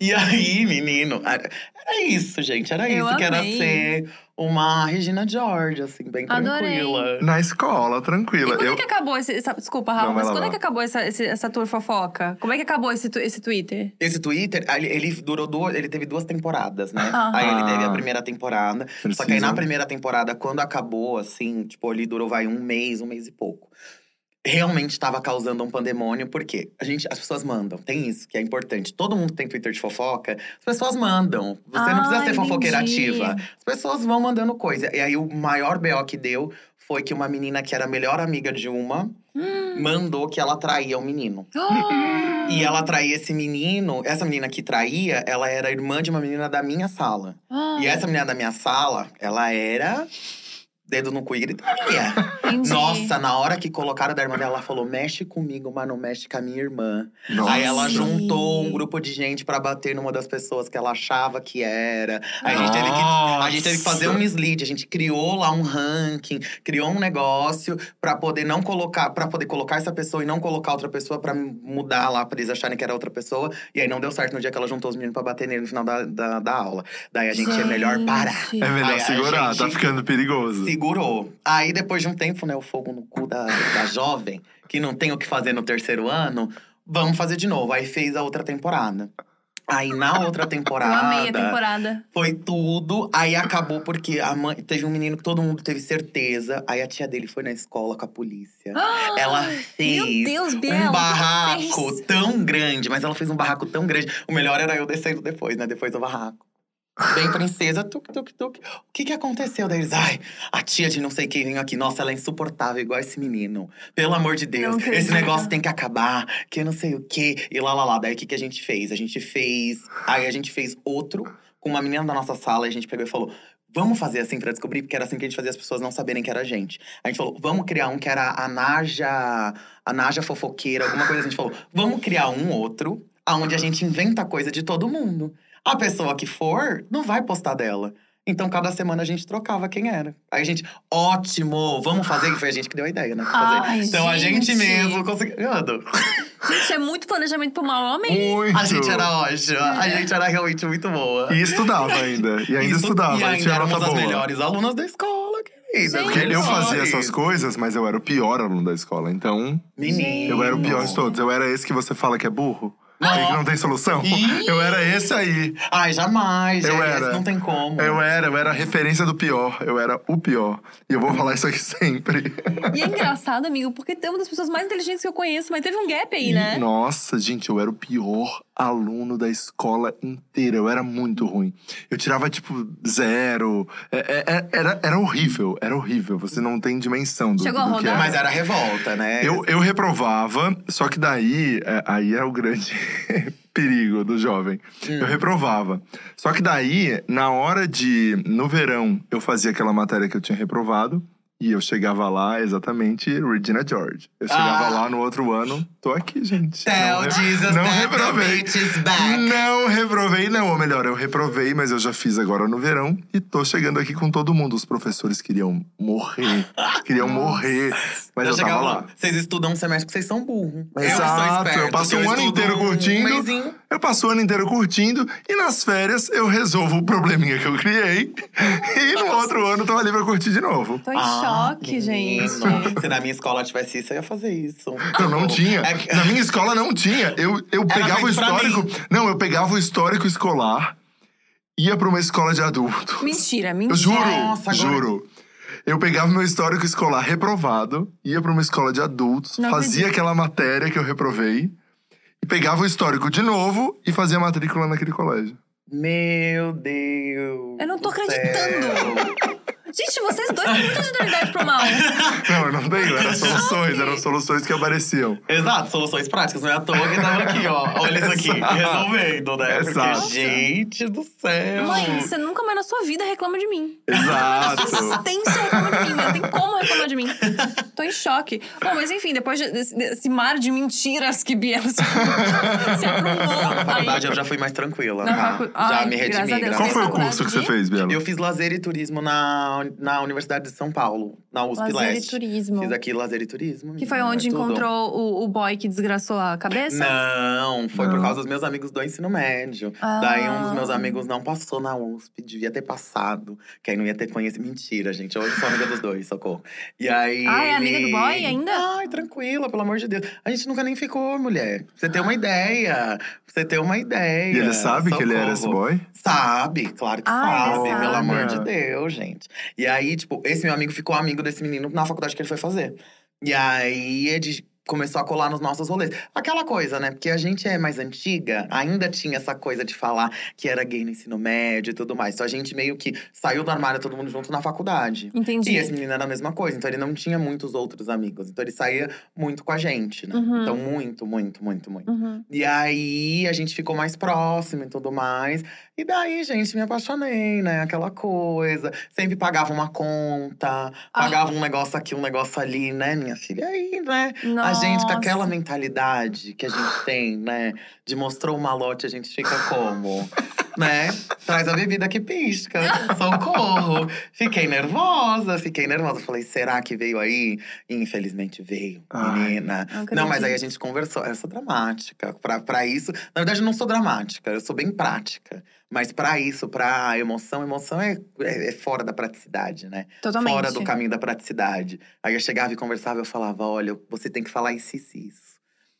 E aí, menino? Era isso, gente. Era Eu isso. Que era amei. ser uma Regina George, assim, bem Adorei. tranquila. Na escola, tranquila. E quando Eu, é que acabou esse. essa- desculpa, Rafa, Não, mas lá, quando vai é que lá. acabou essa, esse- essa tour fofoca? Como é que acabou esse, esse Twitter? Esse Twitter, ele, ele durou duas, ele teve duas temporadas, né? Aí ele teve a primeira temporada. Só que aí na primeira temporada, quando acabou, assim, tipo, ele durou vai um mês, um mês e pouco. Realmente estava causando um pandemônio, porque a gente, as pessoas mandam. Tem isso que é importante. Todo mundo tem Twitter de fofoca, as pessoas mandam. Você não Ah, precisa ser fofoqueira entendi. ativa. As pessoas vão mandando coisa. E aí o maior BO que deu foi que uma menina que era a melhor amiga de uma Hum. mandou que ela traía o menino. Ah! <gasps> E ela traía esse menino, essa menina que traía, ela era irmã de uma menina da minha sala. Ah, E essa menina da minha sala, ela era dedo no cu e gritaria. entendi. Nossa, na hora que colocaram da irmã dela, ela falou: mexe comigo, mas não mexe com a minha irmã. Nossa. Aí ela juntou um grupo de gente pra bater numa das pessoas que ela achava que era. Aí a gente teve que, a gente teve que fazer um mislead, a gente criou lá um ranking, criou um negócio pra poder não colocar, para poder colocar essa pessoa e não colocar outra pessoa pra mudar lá pra eles acharem que era outra pessoa. E aí não deu certo no dia que ela juntou os meninos pra bater nele no final da, da, da aula. Daí a gente, é melhor parar. Gente. É melhor Aí segurar, tá gente- ficando perigoso. Segurou. Aí, depois de um tempo, né, o fogo no cu da, da jovem, que não tem o que fazer no terceiro ano, vamos fazer de novo. Aí fez a outra temporada. Aí, na outra <laughs> temporada. amei a temporada. Foi tudo. Aí acabou porque a mãe teve um menino que todo mundo teve certeza. Aí a tia dele foi na escola com a polícia. Ah, <gasps> Ela Meu fez Deus, que um barraco tão grande, mas ela fez um barraco tão grande. O melhor era eu descendo depois, né? Depois do barraco. Bem princesa, tuk, tuk, tuk. O que que aconteceu? Daí eles, ai, a tia de não sei quem veio aqui. Nossa, ela é insuportável, igual esse menino. Pelo amor de Deus, Não esse negócio tem que acabar, que eu não sei o quê. E lá, lá, lá. Daí o que que a gente fez? A gente fez… Aí a gente fez outro com uma menina da nossa sala. E a gente pegou e falou… Vamos fazer assim pra descobrir, porque era assim que a gente fazia as pessoas não saberem que era a gente. A gente falou, vamos criar um que era a Naja, a Naja fofoqueira, alguma coisa assim. A gente falou, vamos criar um outro, aonde a gente inventa coisa de todo mundo. A pessoa que for, não vai postar dela. Então, cada semana a gente trocava quem era. Aí a gente, ótimo, vamos fazer, que foi a gente que deu a ideia, né? Ai, então a gente gente. mesmo conseguiu. Gente, é muito planejamento pro mal. Amei. Muito. A gente era ótima, a gente era realmente muito boa. E estudava ainda. E ainda Isso- estudava. E ainda tinha éramos nota as boa. melhores alunas da escola, querida. Gente. Porque eu fazia essas coisas, mas eu era o pior aluno da escola. Então, Menino. eu era o pior de todos. Eu era esse que você fala que é burro. Não. Que não tem solução. Ih. Eu era esse aí. Ai, jamais. Eu gente, era. Não tem como. Eu era, eu era a referência do pior. Eu era o pior. E eu vou falar isso aqui sempre. E é engraçado, amigo, porque tem uma das pessoas mais inteligentes que eu conheço, mas teve um gap aí, né? Nossa, gente, eu era o pior aluno da escola inteira. Eu era muito ruim. Eu tirava, tipo, zero. É- é- é- era, era horrível, era horrível. Você não tem dimensão do, Chegou a do que rodar? é. Mas era revolta, né? Eu, eu reprovava, só que daí, é, aí é o grande <laughs> perigo do jovem. Eu reprovava. Só que daí, na hora de. No verão, eu fazia aquela matéria que eu tinha reprovado. E eu chegava lá, exatamente, Regina George. Eu chegava Ah. lá no outro ano, tô aqui, gente. Tell Não Jesus não reprovei. Não reprovei, não. Ou melhor, eu reprovei, mas eu já fiz agora no verão. E tô chegando aqui com todo mundo. Os professores queriam morrer. <laughs> Queriam morrer. Mas eu, eu tava chegava lá. Vocês estudam um semestre que vocês são burros. eu Exato, esperto, eu passo um ano inteiro um curtindo. mesinho. Eu passo o ano inteiro curtindo e nas férias eu resolvo o probleminha que eu criei. <laughs> E no outro ano eu tô ali pra curtir de novo. Tô em Ah, choque, gente. menino. Se na minha escola tivesse isso, eu ia fazer isso. Eu não tinha. É que- Na minha escola não tinha. Eu, eu pegava o histórico. Não, eu pegava o histórico escolar, ia pra uma escola de adulto. Mentira, Eu mentira. juro, Nossa, agora- juro. Eu pegava meu histórico escolar reprovado, ia pra uma escola de adultos, Não fazia aquela matéria que eu reprovei, e pegava o histórico de novo e fazia matrícula naquele colégio. Meu Deus. Eu não tô acreditando. Gente, vocês dois têm muita genialidade pro mal. <laughs> Não, eu não tenho, eram soluções, eram soluções que apareciam. Exato, soluções práticas. Não é à toa que tava aqui, ó. Olha isso aqui, Exato. resolvendo, né? Exato. Porque, gente do céu. Mãe, você nunca mais na sua vida reclama de mim. Na Exato. sua existência reclama de mim, não tem como reclamar de mim. Tô em choque. Bom, mas enfim, depois de- desse, desse mar de mentiras que Biela <laughs> se, se aprumou. Na faculdade aí- eu já fui mais tranquila. Na tá? facu- Já Ai, me graças redimi. Qual foi o curso que você fez, Biela? Eu fiz lazer e turismo na, na Universidade de São Paulo, na USP Lazer e Leste. turismo. Fiz aqui lazer e turismo. Que foi onde é tudo. encontrou o, o boy que desgraçou a cabeça? Não, foi por Não. causa dos meus amigos do ensino médio. Ah. Daí um dos meus amigos não passou na USP, devia ter passado. Que aí não ia ter conhecido. Mentira, gente. Hoje sou amiga dos dois, socorro. E aí. Ah, é amiga do boy ainda? Ai, tranquila, pelo amor de Deus. A gente nunca nem ficou, mulher. Pra Você ter uma ideia. Pra Você ter uma ideia. E ele sabe que ele era esse Socorro. boy? Sabe, claro que Ah, sabe, pelo sabe. amor de Deus, gente. E aí, tipo, esse meu amigo ficou amigo desse menino na faculdade que ele foi fazer. E aí ele começou a colar nos nossos rolês. Aquela coisa, né? Porque a gente é mais antiga, ainda tinha essa coisa de falar que era gay no ensino médio e tudo mais. Então a gente meio que saiu do armário todo mundo junto na faculdade. Entendi. E esse menino era a mesma coisa, então ele não tinha muitos outros amigos. Então ele saía muito com a gente, né? Uhum. Então, muito, muito, muito, muito. Uhum. E aí a gente ficou mais próximo e tudo mais. E daí, gente, me apaixonei, né? Aquela coisa. Sempre pagava uma conta, Ah. pagava um negócio aqui, um negócio ali, né, minha filha? E aí, né? A gente com aquela mentalidade que a gente tem, né? De mostrou o malote, a gente fica como? <laughs> né? Traz a bebida que pisca. Socorro. Fiquei nervosa, fiquei nervosa. Falei, será que veio aí? E infelizmente veio, Ai. menina. Não Não, mas aí a gente conversou. Eu sou dramática. Pra, pra isso. Na verdade, eu não sou dramática, eu sou bem prática. Mas pra isso, pra emoção, emoção é, é, é fora da praticidade, né? Totalmente. Fora do caminho da praticidade. Aí eu chegava e conversava, eu falava: olha, você tem que falar isso, isso, isso.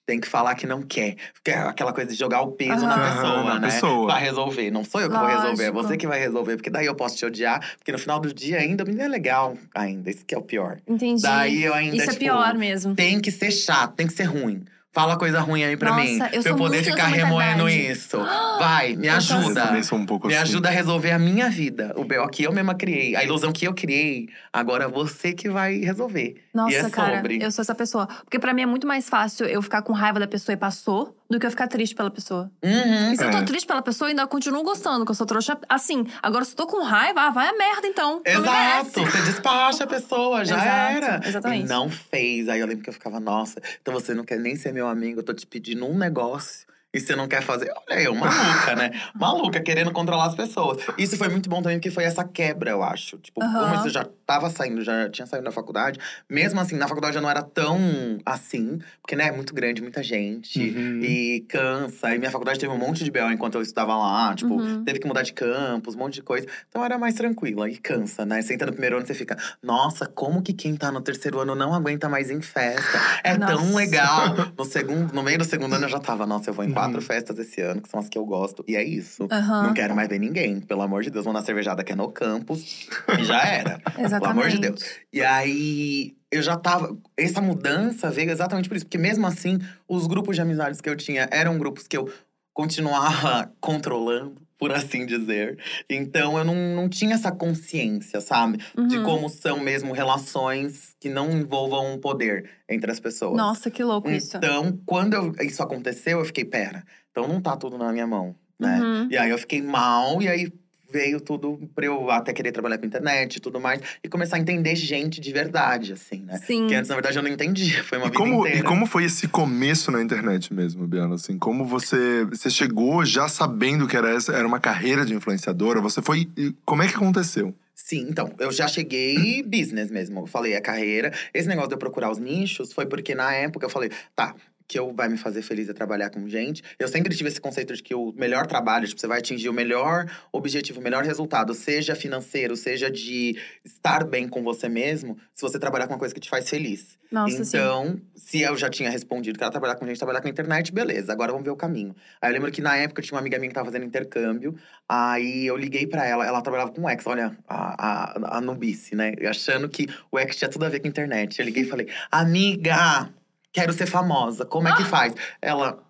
Tem que falar que não quer. Porque é aquela coisa de jogar o peso na pessoa, Na né? pessoa. Pra resolver. Não sou eu que vou resolver, é Lógico. você que vai resolver. Porque daí eu posso te odiar. Porque no final do dia ainda me é legal ainda. Isso que é o pior. Entendi. Daí eu ainda, Isso é tipo, pior mesmo. tem que ser chato, tem que ser ruim. Fala coisa ruim aí pra Nossa, mim. eu pra eu poder muito ficar remoendo isso. Vai, me ajuda. também sou um pouco Me assim. ajuda a resolver a minha vida. O B.O. que eu mesma criei. A ilusão que eu criei. Agora você que vai resolver. Nossa, e é cara, sobre. eu sou essa pessoa. Porque pra mim é muito mais fácil eu ficar com raiva da pessoa e passou do que eu ficar triste pela pessoa. Uhum. E se eu É. tô triste pela pessoa, eu ainda continuo gostando, que eu sou trouxa. Assim, agora se eu tô com raiva, ah, vai a merda então. Exato, você despacha a pessoa, já Exato, era. exatamente. E não fez. Aí eu lembro que eu ficava, nossa, então você não quer nem ser meu amigo, eu tô te pedindo um negócio. E você não quer fazer. Olha eu, maluca, né? <laughs> Maluca, querendo controlar as pessoas. Isso foi muito bom também, porque foi essa quebra, eu acho. Tipo, como Aham. isso já tava saindo, já tinha saído da faculdade. Mesmo assim, na faculdade já não era tão assim. Porque, né, é muito grande, muita gente. Uhum. E cansa. E minha faculdade teve um monte de B.O. enquanto eu estudava lá. Tipo, Uhum. teve que mudar de campus, um monte de coisa. Então era mais tranquila e cansa, né? Você entra no primeiro ano, você fica, nossa, como que quem tá no terceiro ano não aguenta mais em festa? É tão Nossa. legal. <laughs> No segundo, no meio do segundo ano eu já tava, nossa, eu vou em Uhum. Quatro festas esse ano, que são as que eu gosto. E é isso. Aham. Não quero mais ver ninguém. Pelo amor de Deus, vou na cervejada que é no campus. e já era. Exatamente. <laughs> Pelo amor de Deus. E aí, eu já tava. Essa mudança veio exatamente por isso. Porque mesmo assim, os grupos de amizades que eu tinha eram grupos que eu continuava <laughs> controlando, por assim dizer. Então, eu não, não tinha essa consciência, sabe? De Uhum. como são mesmo relações que não envolvam poder entre as pessoas. Nossa, que louco isso. Então, quando eu- isso aconteceu, eu fiquei, pera, então não tá tudo na minha mão, né? Uhum. E aí eu fiquei mal, e aí veio tudo pra eu até querer trabalhar com internet e tudo mais. E começar a entender gente de verdade, assim, né? Sim. Porque antes, na verdade, eu não entendia. <laughs> Foi uma E vida como, inteira. e como foi esse começo na internet mesmo, Biana? Assim, como você, você chegou já sabendo que era essa, era uma carreira de influenciadora? Você foi. Como é que aconteceu? Sim, então, eu já cheguei business mesmo. Eu falei, é carreira. Esse negócio de eu procurar os nichos foi porque na época eu falei, tá. Que eu vai me fazer feliz é trabalhar com gente. Eu sempre tive esse conceito de que o melhor trabalho, tipo, você vai atingir o melhor objetivo, o melhor resultado, seja financeiro, seja de estar bem com você mesmo, se você trabalhar com uma coisa que te faz feliz. Nossa, sim. então, se eu já tinha respondido que era trabalhar com gente, trabalhar com internet, beleza, agora vamos ver o caminho. Aí eu lembro que na época tinha uma amiga minha que tava fazendo intercâmbio, aí eu liguei pra ela, ela trabalhava com o X, olha, a, a, a nubice, né? Achando que o X tinha tudo a ver com internet. Eu liguei e falei, amiga, quero ser famosa, como é que faz? Ela,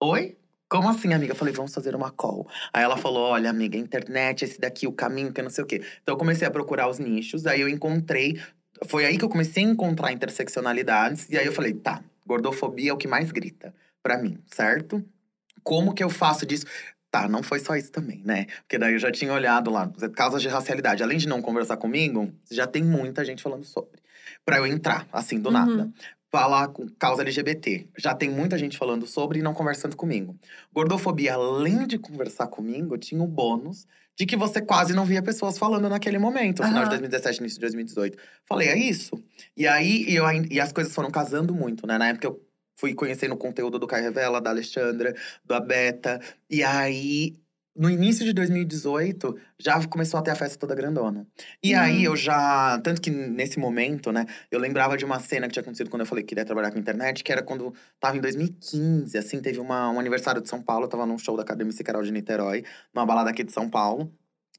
oi? Como assim, amiga? Eu falei, vamos fazer uma call. Aí ela falou: olha, amiga, internet, esse daqui, o caminho, que não sei o quê. Então eu comecei a procurar os nichos, aí eu encontrei. Foi aí que eu comecei a encontrar interseccionalidades. E aí eu falei, tá, gordofobia é o que mais grita pra mim, certo? Como que eu faço disso? Tá, não foi só isso também, né? Porque daí eu já tinha olhado lá, causas de racialidade. Além de não conversar comigo, já tem muita gente falando sobre. Pra eu entrar, assim, do Uhum. nada falar com causa LGBT. Já tem muita gente falando sobre e não conversando comigo. Gordofobia, além de conversar comigo, tinha o bônus de que você quase não via pessoas falando naquele momento, no final de Aham. 2017, início de 2018. Falei, é isso? E aí, e eu, e as coisas foram casando muito, né? Na época eu fui conhecendo o conteúdo do Caio Revela, da Alexandra, do Abeta. E aí, no início de 2018, já começou a ter a festa toda grandona. E Uhum. aí eu já. Tanto que nesse momento, né, eu lembrava de uma cena que tinha acontecido quando eu falei que queria trabalhar com internet, que era quando tava em 2015, assim, teve uma, um aniversário de São Paulo, eu tava num show da Academia Carol de Niterói, numa balada aqui de São Paulo.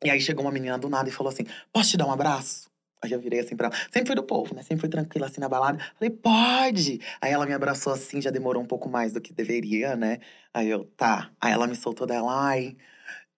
E aí chegou uma menina do nada e falou assim: Posso te dar um abraço? Aí eu virei assim pra ela. Sempre fui do povo, né? Sempre fui tranquila assim na balada. Falei, pode! Aí ela me abraçou assim, já demorou um pouco mais do que deveria, né? Aí eu, tá. Aí ela me soltou dela, ai.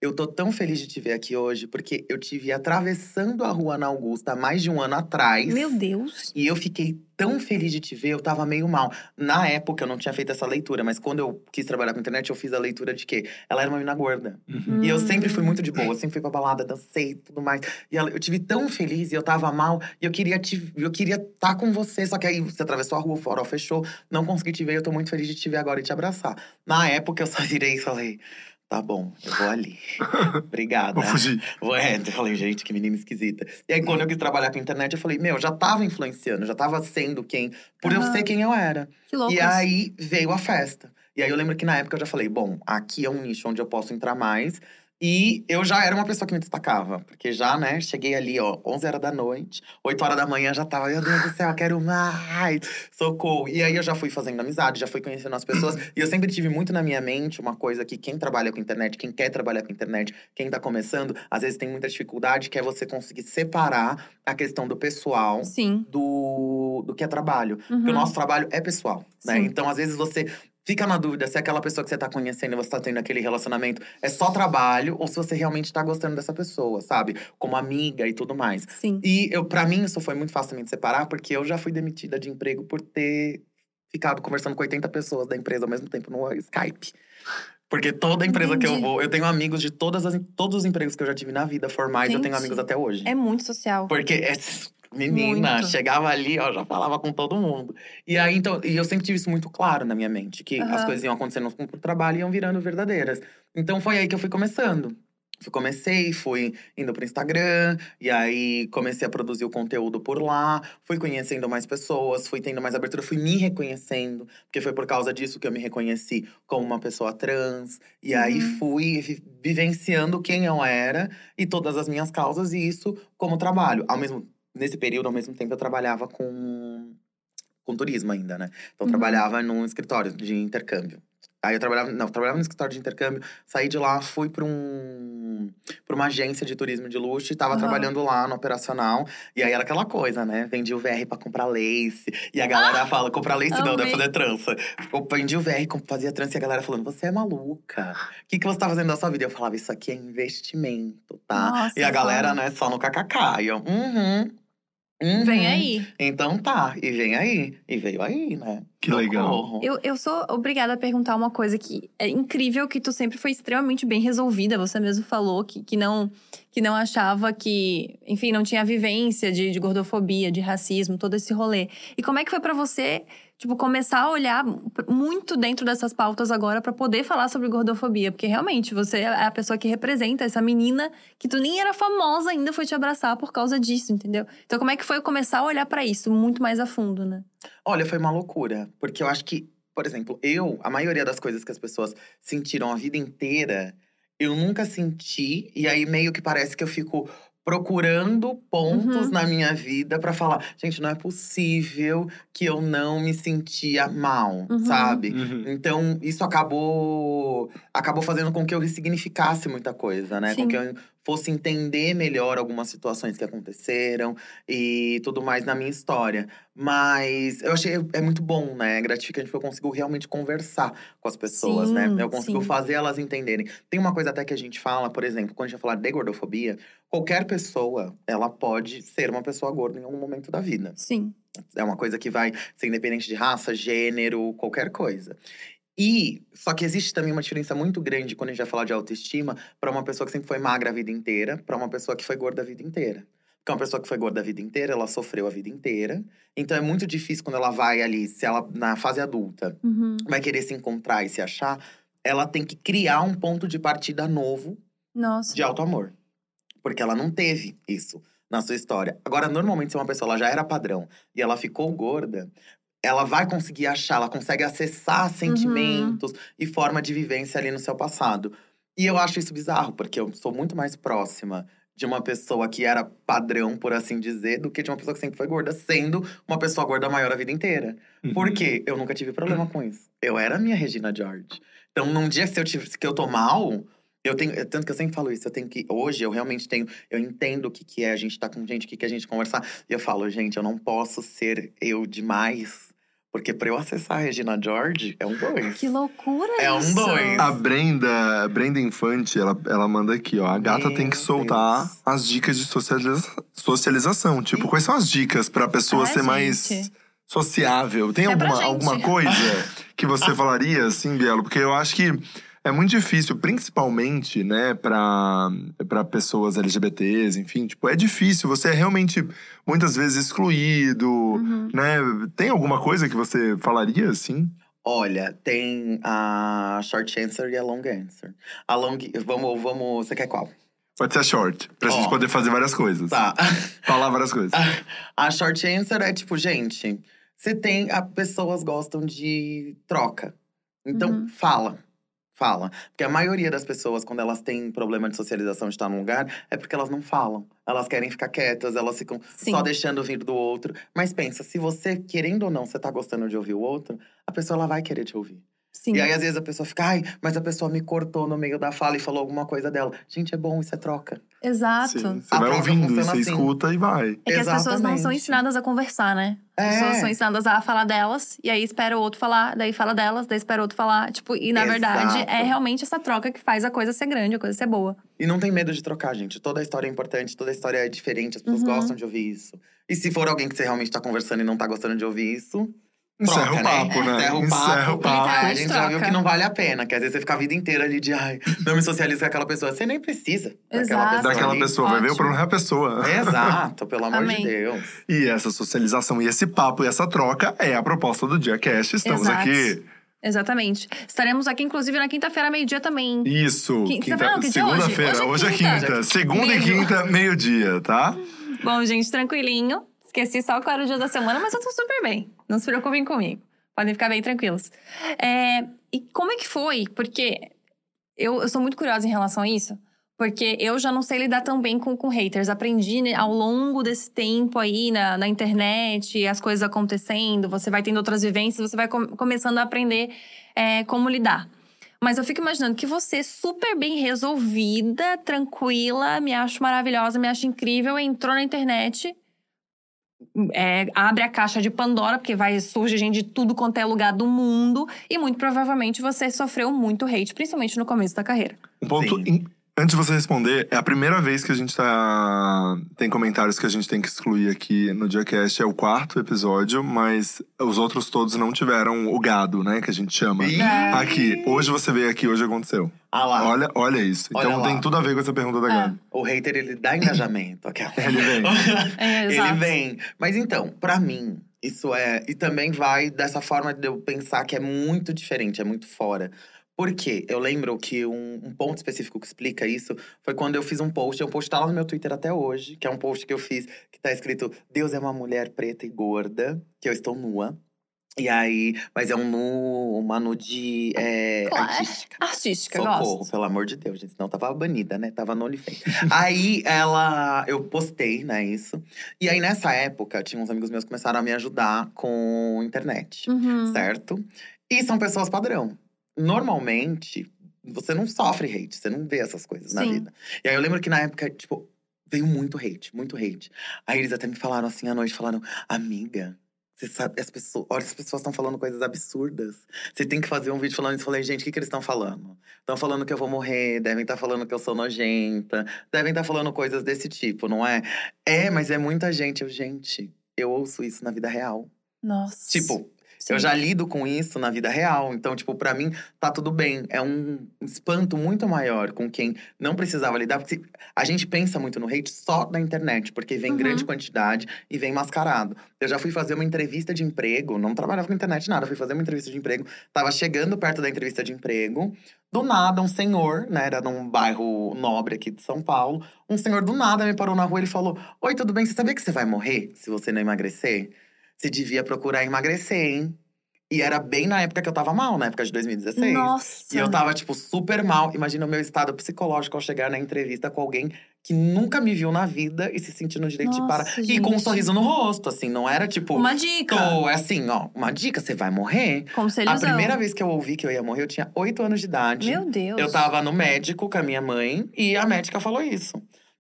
Eu tô tão feliz de te ver aqui hoje, porque eu te vi atravessando a rua na Augusta há mais de um ano atrás. Meu Deus. E eu fiquei tão feliz de te ver, eu tava meio mal. Na época eu não tinha feito essa leitura, mas quando eu quis trabalhar com internet, eu fiz a leitura de que ela era uma menina gorda. Uhum. E eu sempre Hum. fui muito de boa, eu sempre fui pra balada, dancei e tudo mais. E ela, eu tive tão feliz e eu tava mal, e eu queria te, eu queria estar com você, só que aí você atravessou a rua, o farol fechou, não consegui te ver, eu tô muito feliz de te ver agora e te abraçar. Na época eu só virei e falei: "Tá bom, eu vou ali". <laughs> Obrigada. Vou fugir. É, eu falei, gente, que menina esquisita. E aí, quando eu quis trabalhar com internet, eu falei, meu, eu já tava influenciando, já tava sendo quem, por eu ser quem eu era. Que louco. E aí veio a festa. E aí eu lembro que na época eu já falei, bom, aqui é um nicho onde eu posso entrar mais. E eu já era uma pessoa que me destacava. Porque já, né, cheguei ali, ó, 11 horas da noite, 8 horas da manhã já tava, meu Deus do céu, eu quero mais, socorro. E aí eu já fui fazendo amizade, já fui conhecendo as pessoas. e eu sempre tive muito na minha mente uma coisa que quem trabalha com internet, quem quer trabalhar com internet, quem tá começando, às vezes tem muita dificuldade, que é você conseguir separar a questão do pessoal Sim. do, do que é trabalho. Uhum. Porque o nosso trabalho é pessoal, né? Sim. Então, às vezes, você fica na dúvida se aquela pessoa que você tá conhecendo e você tá tendo aquele relacionamento é só trabalho ou se você realmente tá gostando dessa pessoa, sabe? Como amiga e tudo mais. Sim. E eu, para mim, isso foi muito fácil de separar, porque eu já fui demitida de emprego por ter ficado conversando com 80 pessoas da empresa ao mesmo tempo no Skype. Porque toda empresa que eu Entendi. vou, eu tenho amigos de todas as, todos os empregos que eu já tive na vida formais, eu tenho amigos até hoje. É muito social. Porque, é, menina, Muito. chegava ali, ó, já falava com todo mundo. E aí, então, e eu sempre tive isso muito claro na minha mente, que Aham. as coisas iam acontecendo por trabalho e iam virando verdadeiras. Então foi aí que eu fui começando. Fui- Comecei, fui indo pro Instagram, e aí comecei a produzir o conteúdo por lá, fui conhecendo mais pessoas, fui tendo mais abertura, fui me reconhecendo, porque foi por causa disso que eu me reconheci como uma pessoa trans. E aí Uhum. fui vi- vivenciando quem eu era e todas as minhas causas, e isso como trabalho. Ao mesmo nesse período, ao mesmo tempo, eu trabalhava com, com turismo ainda, né? Então, Uhum. trabalhava num escritório de intercâmbio. Aí eu trabalhava, não, eu trabalhava no escritório de intercâmbio, saí de lá, fui para um para uma agência de turismo de luxo e tava Aham. trabalhando lá no operacional. E aí era aquela coisa, né? Vendi o VR pra comprar lace. E a Ah! galera fala, comprar lace não, deve fazer trança. Eu vendi o VR, fazia trança e a galera falando, você é maluca. O que, que você tá fazendo da sua vida? Eu falava, isso aqui é investimento, tá? Nossa, e a galera, né, só no kkk. E eu, uhum. Uhum. Vem aí. Então tá, e vem aí. E veio aí, né? Que legal. Eu, eu sou obrigada a perguntar uma coisa que é incrível que tu sempre foi extremamente bem resolvida. Você mesmo falou que, que, não, que não achava que, enfim, não tinha vivência de, de gordofobia, de racismo, todo esse rolê. E como é que foi pra você, tipo, começar a olhar muito dentro dessas pautas agora pra poder falar sobre gordofobia? Porque realmente você é a pessoa que representa essa menina que tu nem era famosa ainda foi te abraçar por causa disso, entendeu? Então como é que foi começar a olhar pra isso muito mais a fundo, né? Olha, foi uma loucura. Porque eu acho que, por exemplo, eu, a maioria das coisas que as pessoas sentiram a vida inteira, eu nunca senti. E aí meio que parece que eu fico procurando pontos Uhum. na minha vida pra falar, gente, não é possível que eu não me sentia mal, Uhum. sabe? Uhum. Então, isso acabou acabou fazendo com que eu ressignificasse muita coisa, né? Sim. Com que eu fosse entender melhor algumas situações que aconteceram e tudo mais na minha história. Mas eu achei é muito bom, né? É gratificante porque eu consigo realmente conversar com as pessoas, Sim, né? Eu consigo sim. fazer elas entenderem. Tem uma coisa até que a gente fala, por exemplo, quando a gente falar de gordofobia, qualquer pessoa, ela pode ser uma pessoa gorda em algum momento da vida. Sim. É uma coisa que vai ser independente de raça, gênero, qualquer coisa. E só que existe também uma diferença muito grande quando a gente vai falar de autoestima para uma pessoa que sempre foi magra a vida inteira, para uma pessoa que foi gorda a vida inteira. Porque uma pessoa que foi gorda a vida inteira, ela sofreu a vida inteira. Então é muito difícil quando ela vai ali, se ela na fase adulta Uhum. vai querer se encontrar e se achar, ela tem que criar um ponto de partida novo Nossa. de auto-amor. Porque ela não teve isso na sua história. Agora, normalmente, se uma pessoa ela já era padrão e ela ficou gorda, ela vai conseguir achar, ela consegue acessar sentimentos e forma de vivência ali no seu passado. E eu acho isso bizarro, porque eu sou muito mais próxima de uma pessoa que era padrão, por assim dizer, do que de uma pessoa que sempre foi gorda, sendo uma pessoa gorda maior a vida inteira. Uhum. Por quê? Eu nunca tive problema com isso. Eu era a minha Regina George. Então, num dia que eu, tive, que eu tô mal, Eu tenho, é tanto que eu sempre falo isso, eu tenho que. Hoje eu realmente tenho. Eu entendo o que, que é a gente tá com gente, o que, que é a gente conversar. E eu falo, gente, eu não posso ser eu demais. Porque pra eu acessar a Regina George, é um dois. Que loucura É um isso. dois. A Brenda, Brenda Infante, ela, ela manda aqui, ó. A gata Meu tem que soltar Deus. as dicas de socializa- socialização. Tipo, quais são as dicas pra pessoa É, ser mais gente. sociável? Tem É alguma, alguma coisa <laughs> que você falaria, assim, Bielo? Porque eu acho que é muito difícil, principalmente, né, pra, pra pessoas LGBTs, enfim. Tipo, é difícil. Você é realmente, muitas vezes, excluído, Uhum. né? Tem alguma coisa que você falaria, assim? Olha, tem a short answer e a long answer. A long. Vamos, vamos. Você quer qual? Pode ser a short, pra gente Ó. poder fazer várias coisas. Tá. <laughs> Falar várias coisas. <laughs> A short answer é tipo, gente, você tem. A, pessoas gostam de troca. Então, Uhum. fala. Fala. Porque a maioria das pessoas, quando elas têm problema de socialização de estar num lugar, é porque elas não falam. Elas querem ficar quietas, elas ficam Sim. só deixando vir do outro. Mas pensa, se você, querendo ou não, você tá gostando de ouvir o outro, a pessoa ela vai querer te ouvir. Sim. E aí, às vezes, a pessoa fica, ai, mas a pessoa me cortou no meio da fala e falou alguma coisa dela. Gente, é bom, isso é troca. Exato. Sim, Você A vai ouvindo, você assim. escuta e vai. É que as pessoas não são Exatamente. ensinadas a conversar, né? As pessoas são É. ensinadas a falar delas, e aí espera o outro falar, daí fala delas, daí espera o outro falar. Tipo, e na verdade Exato. é realmente essa troca que faz a coisa ser grande, a coisa ser boa. E não tem medo de trocar, gente. Toda a história é importante, toda a história é diferente, as pessoas Uhum. gostam de ouvir isso. E se for alguém que você realmente tá conversando e não tá gostando de ouvir isso, Encerra troca, o papo, né? Encerra o papo. Encerra o papo. A gente já Troca. viu que não vale a pena. Que às vezes você fica a vida inteira ali de, ai, não me socializa com aquela pessoa. Você nem precisa daquela Exato. pessoa. Daquela ali. pessoa, vai ver o problema é a pessoa. Exato, pelo amor Amém. de Deus. E essa socialização e esse papo e essa troca é a proposta do Dia Cast. Estamos Exato. aqui. Exatamente. Estaremos aqui, inclusive, na quinta-feira, meio-dia também. Isso. Quinta-feira dia é hoje? Segunda-feira. Hoje é Hoje é quinta. quinta. Segunda e Meio. quinta, meio-dia, tá? Bom, gente, tranquilinho. Esqueci só qual era o dia da semana, mas eu tô super bem. Não se preocupem comigo. Podem ficar bem tranquilos. É, e como é que foi? Porque eu, eu sou muito curiosa em relação a isso. Porque eu já não sei lidar tão bem com, com haters. Aprendi né, ao longo desse tempo aí na, na internet, as coisas acontecendo, você vai tendo outras vivências, você vai com- começando a aprender é, como lidar. Mas eu fico imaginando que você, super bem resolvida, tranquila, me acho maravilhosa, me acho incrível, entrou na internet, é, abre a caixa de Pandora, porque vai surge gente de tudo quanto é lugar do mundo, e muito provavelmente você sofreu muito hate, principalmente no começo da carreira. Um ponto. In- Antes de você responder, é a primeira vez que a gente tá. Tem comentários que a gente tem que excluir aqui no Diacast. É o quarto episódio, mas os outros todos não tiveram o gado, né? Que a gente chama. Ih, Aqui, hoje você veio aqui, hoje aconteceu. Ah lá. Olha, olha isso. Olha Então lá. tem tudo a ver com essa pergunta da Ah. Gabi. O hater, ele dá engajamento. Aquela. <laughs> Ele vem. <laughs> É, Ele vem. Mas então, pra mim, isso é. E também vai dessa forma de eu pensar que é muito diferente, é muito fora. Por quê? Eu lembro que um, um ponto específico que explica isso foi quando eu fiz um post. É um post que tá lá no meu Twitter até hoje, que é um post que eu fiz que tá escrito: Deus é uma mulher preta e gorda, que eu estou nua. E aí, mas é um nu, uma nude é, Claro. artística. Artística, Socorro, gosto. pelo amor de Deus, gente. Senão tava banida, né? Tava no OnlyFans. aí ela. Eu postei, né, isso. E aí, nessa época, tinha uns amigos meus que começaram a me ajudar com internet, Uhum. certo? E são pessoas padrão. Normalmente, você não sofre hate, você não vê essas coisas na Sim. vida. E aí eu lembro que na época, tipo, veio muito hate, muito hate. Aí eles até me falaram assim à noite, falaram, amiga. Você sabe, as pessoas, olha, as pessoas estão falando coisas absurdas. Você tem que fazer um vídeo falando isso. Eu falei, gente, o que, que eles estão falando? Estão falando que eu vou morrer, devem estar falando que eu sou nojenta, devem estar falando coisas desse tipo, não é? É, mas é muita gente. Eu, gente, eu ouço isso na vida real. Nossa. Tipo, Sim. eu já lido com isso na vida real. Então, tipo, pra mim, tá tudo bem. É um espanto muito maior com quem não precisava lidar. Porque a gente pensa muito no hate só na internet. Porque vem Uhum. grande quantidade e vem mascarado. Eu já fui fazer uma entrevista de emprego. Não trabalhava com internet, nada. Fui fazer uma entrevista de emprego. Tava chegando perto da entrevista de emprego. Do nada, um senhor, né? Era num bairro nobre aqui de São Paulo. Um senhor do nada me parou na rua e ele falou: Oi, tudo bem? Você sabia que você vai morrer se você não emagrecer? Você devia procurar emagrecer, hein? E era bem na época que eu tava mal, na época de 2016. Nossa. E eu tava, tipo, super mal. Imagina o meu estado psicológico ao chegar na entrevista com alguém que nunca me viu na vida e se sentindo direito de parar. Nossa, E com um gente. sorriso no rosto, assim, não era tipo. Uma dica. Tô, é assim, ó, uma dica, você vai morrer. Conselhos. A primeira vez que eu ouvi que eu ia morrer, eu tinha oito anos de idade. Meu Deus. Eu tava no médico com a minha mãe e a médica falou isso.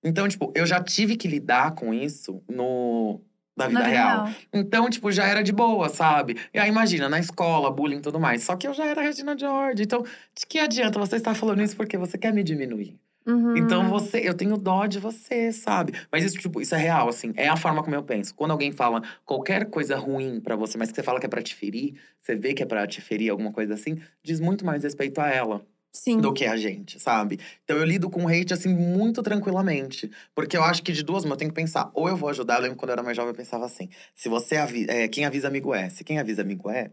Então, tipo, eu já tive que lidar com isso no. Na vida, real. real. Então, tipo, já era de boa, sabe? E aí, imagina, na escola, bullying e tudo mais. Só que eu já era Regina George. Então, de que adianta você estar falando isso porque você quer me diminuir? Uhum. Então você, eu tenho dó de você, sabe? Mas isso, tipo, isso é real, assim. É a forma como eu penso. Quando alguém fala qualquer coisa ruim pra você, mas que você fala que é pra te ferir, você vê que é pra te ferir, alguma coisa assim, diz muito mais respeito a ela Sim. do que a gente, sabe? Então eu lido com hate, assim, muito tranquilamente. Porque eu acho que de duas, mas eu tenho que pensar. Ou eu vou ajudar, eu lembro quando eu era mais jovem, eu pensava assim. Se você avisa, é, quem avisa amigo é. Se quem avisa amigo é,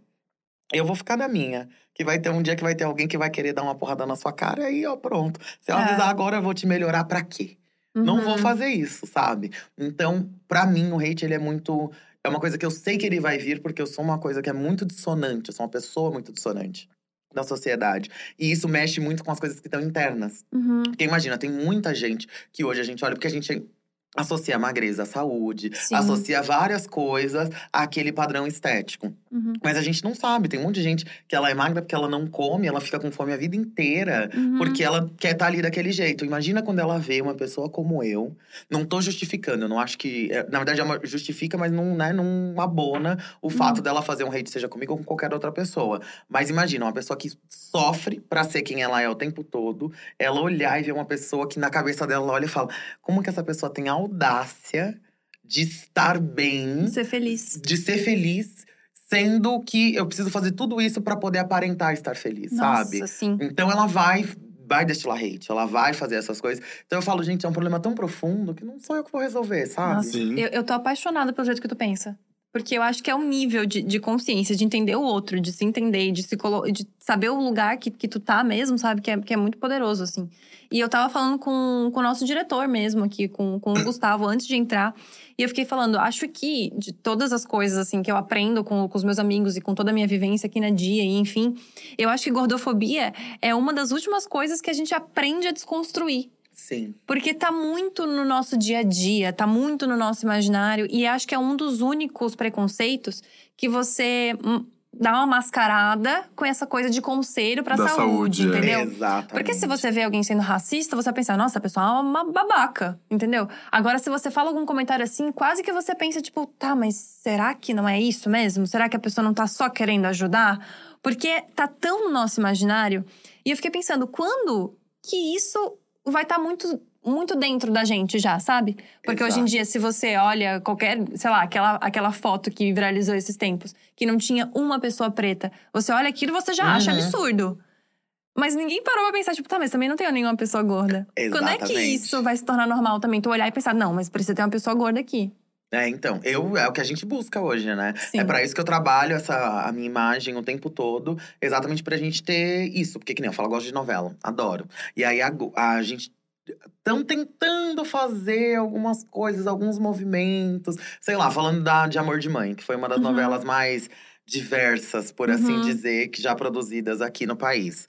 eu vou ficar na minha. Que vai ter um dia que vai ter alguém que vai querer dar uma porrada na sua cara, e aí, ó, pronto. Se eu É. avisar agora, eu vou te melhorar pra quê? Não vou Uhum. fazer isso, sabe? Então, pra mim, o hate, ele é muito… É uma coisa que eu sei que ele vai vir, porque eu sou uma coisa que é muito dissonante. Eu sou uma pessoa muito dissonante da sociedade. E isso mexe muito com as coisas que estão internas. Uhum. Porque imagina, tem muita gente que hoje a gente olha… Porque a gente associa a magreza à saúde. Sim. Associa várias coisas àquele padrão estético. Uhum. Mas a gente não sabe. Tem um monte de gente que ela é magra porque ela não come. Ela fica com fome a vida inteira. Uhum. Porque ela quer estar ali daquele jeito. Imagina quando ela vê uma pessoa como eu. Não tô justificando, eu não acho que. é, Na verdade, é justifica, mas não, né, não abona o fato dela fazer um hate, seja comigo ou com qualquer outra pessoa. Mas imagina, uma pessoa que sofre pra ser quem ela é o tempo todo, ela olhar e ver uma pessoa que na cabeça dela ela olha e fala: como que essa pessoa tem audácia de estar bem Ser feliz. de ser feliz, sendo que eu preciso fazer tudo isso pra poder aparentar estar feliz, sabe? Nossa, sim. Então ela vai vai destilar hate, ela vai fazer essas coisas. Então eu falo, gente, é um problema tão profundo que não sou eu que vou resolver, sabe? Nossa, Sim. eu, eu tô apaixonada pelo jeito que tu pensa. Porque eu acho que é um nível de, de consciência, de entender o outro, de se entender, de se colo de saber o lugar que, que tu tá mesmo, sabe? Que é, que é muito poderoso, assim. E eu tava falando com, com o nosso diretor mesmo aqui, com, com o Gustavo, antes de entrar. E eu fiquei falando, acho que de todas as coisas, assim, que eu aprendo com, com os meus amigos e com toda a minha vivência aqui na Dia, e enfim, eu acho que gordofobia é uma das últimas coisas que a gente aprende a desconstruir. Sim. Porque tá muito no nosso dia a dia, tá muito no nosso imaginário. E acho que é um dos únicos preconceitos que você dá uma mascarada com essa coisa de conselho pra Da saúde, saúde, é. entendeu? Exatamente. Porque se você vê alguém sendo racista, você vai pensar, nossa, a pessoa é uma babaca, entendeu? Agora, se você fala algum comentário assim, quase que você pensa, tipo, tá, mas será que não é isso mesmo? Será que a pessoa não tá só querendo ajudar? Porque tá tão no nosso imaginário. E eu fiquei pensando, quando que isso vai estar muito. Muito dentro da gente já, sabe? Porque hoje em Exato. dia, se você olha qualquer, sei lá, aquela, aquela foto que viralizou esses tempos, que não tinha uma pessoa preta, você olha aquilo e você já acha Uhum. absurdo. Mas ninguém parou pra pensar, tipo, tá, mas também não tem nenhuma pessoa gorda. Quando é que Exatamente. isso vai se tornar normal também? Tu olhar e pensar, não, mas precisa ter uma pessoa gorda aqui. É, então, eu é o que a gente busca hoje, né? Sim. É pra isso que eu trabalho essa a minha imagem o tempo todo, exatamente pra gente ter isso, porque que nem eu falo, eu gosto de novela, adoro. E aí a, a gente estão tentando fazer algumas coisas, alguns movimentos, sei lá, falando da de Amor de Mãe, que foi uma das Uhum. novelas mais diversas, por assim Uhum. dizer, que já produzidas aqui no país.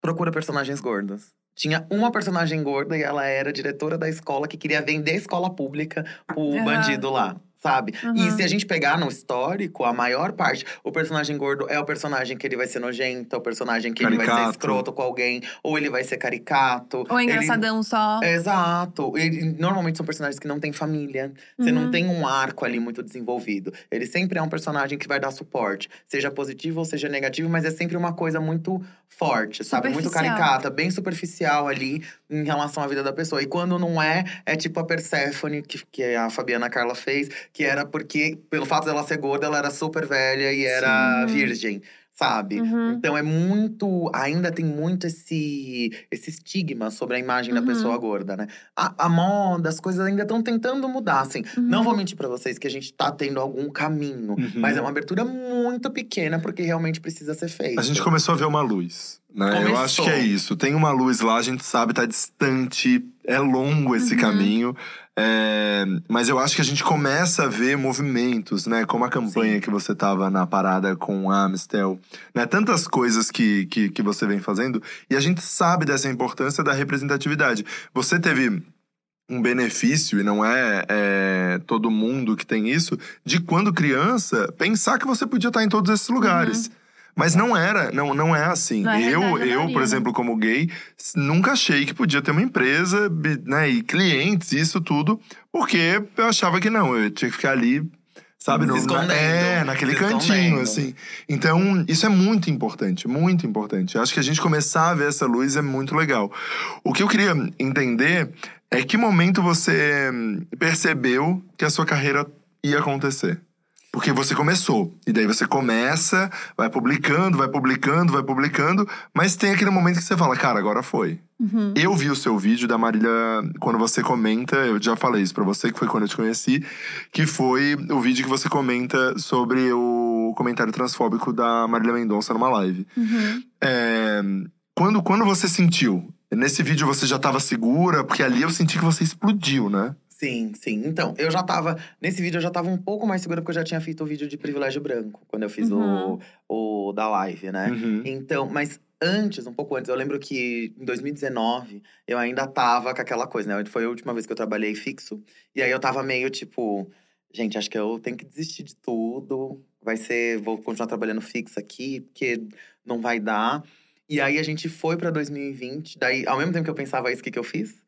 Procura personagens gordas. Tinha uma personagem gorda e ela era diretora da escola que queria vender a escola pública pro Aham. bandido lá, sabe? E Uhum. se a gente pegar no histórico, a maior parte, o personagem gordo é o personagem que ele vai ser nojento, é o personagem que ele vai ser Caricato. escroto com alguém, ou ele vai ser caricato. Ou é ele- engraçadão só. Exato. Ele, normalmente são personagens que não têm família. Você não Uhum. tem um arco ali muito desenvolvido. Ele sempre é um personagem que vai dar suporte. Seja positivo ou seja negativo, mas é sempre uma coisa muito forte, sabe? Muito caricata, bem superficial ali em relação à vida da pessoa. E quando não é, é tipo a Persephone, que, que a Fabiana Carla fez, que era porque, pelo fato dela ser gorda, ela era super velha e era Sim. virgem. Sabe? Uhum. Então é muito. Ainda tem muito esse, esse estigma sobre a imagem da Uhum. pessoa gorda, né? A, a moda, as coisas ainda estão tentando mudar, assim. Uhum. Não vou mentir pra vocês que a gente tá tendo algum caminho. Uhum. Mas é uma abertura muito pequena, porque realmente precisa ser feito. A gente começou a ver uma luz. Né? Eu acho que é isso. Tem uma luz lá, a gente sabe, tá distante. É longo esse Uhum. caminho. É, mas eu acho que a gente começa a ver movimentos, né? Como a campanha que você tava na parada com a Amistel, né? Tantas coisas que, que, que você vem fazendo. E a gente sabe dessa importância da representatividade. Você teve um benefício, e não é, é todo mundo que tem isso, de quando criança, pensar que você podia estar em todos esses lugares. Mas não era, não, não é assim. Não é eu, da eu, por exemplo, como gay, nunca achei que podia ter uma empresa, né, e clientes, isso tudo, porque eu achava que não, eu tinha que ficar ali, sabe, no, na, é, naquele cantinho, assim. Então, isso é muito importante, muito importante. Eu acho que a gente começar a ver essa luz é muito legal. O que eu queria entender é que momento você percebeu que a sua carreira ia acontecer. Porque você começou. E daí você começa, vai publicando, vai publicando, vai publicando. Mas tem aquele momento que você fala, cara, agora foi. Uhum. Eu vi o seu vídeo da Marília, quando você comenta, eu já falei isso pra você, que foi quando eu te conheci, que foi o vídeo que você comenta sobre o comentário transfóbico da Marília Mendonça numa live. Uhum. É, quando, quando você sentiu? Nesse vídeo você já tava segura? Porque ali eu senti que você explodiu, né? Sim, sim. Então, eu já tava. Nesse vídeo eu já tava um pouco mais segura, porque eu já tinha feito o vídeo de privilégio branco, quando eu fiz Uhum. o, o da live, né? Uhum. Então, mas antes, um pouco antes, eu lembro que em 2019 eu ainda tava com aquela coisa, né? Foi a última vez que eu trabalhei fixo. E aí eu tava meio tipo, gente, acho que eu tenho que desistir de tudo. Vai ser, vou continuar trabalhando fixo aqui, porque não vai dar. E aí a gente foi pra 2020. Daí, ao mesmo tempo que eu pensava isso, o que, que eu fiz?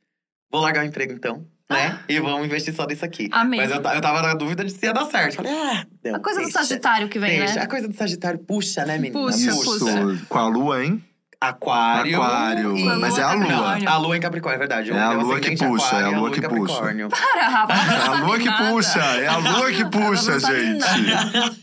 Vou largar o emprego então, né? E vamos investir só nisso aqui. Amei. Mas eu, eu tava na dúvida de se ia dar certo. Falei, ah, deu, A coisa do deixa. Sagitário que vem, Deixa. né? A coisa do Sagitário puxa, né, menina? Puxa, Isso, puxa. com a lua, hein? Aquário. Aquário, e- mas é a lua. Capricórnio. A lua em Capricórnio, é verdade. É a lua que puxa, aquário, é a lua que puxa. Capricórnio. Para, Rafa. É a não lua que nada. puxa, é a lua que puxa, Não gente.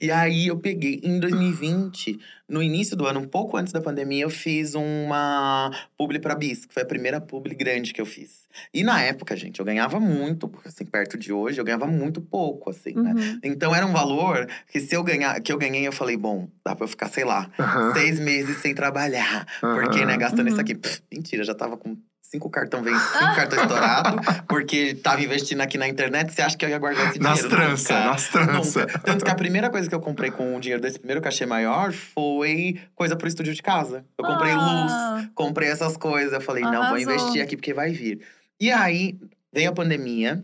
E aí eu peguei, em 2020, no início do ano, um pouco antes da pandemia, eu fiz uma publi pra Bis, que foi a primeira publi grande que eu fiz. E na época, gente, eu ganhava muito, porque assim, perto de hoje, eu ganhava muito pouco, assim, né? Uhum. Então era um valor que se eu ganhar, que eu ganhei, eu falei, bom, dá pra eu ficar, sei lá, Aham, seis meses sem trabalhar. Porque, né, gastando Uhum. isso aqui. Pff, mentira, já tava com cinco cartão vencidos, cinco cartão estourado. <laughs> Porque tava investindo aqui na internet. Você acha que eu ia guardar esse Nas dinheiro? tranças, Nunca. nas tranças. Tanto que a primeira coisa que eu comprei com o dinheiro desse primeiro cachê maior foi coisa pro estúdio de casa. Eu comprei luz, Ah, comprei essas coisas. Eu falei, não, vou Arrasou. investir aqui porque vai vir. E aí, veio a pandemia.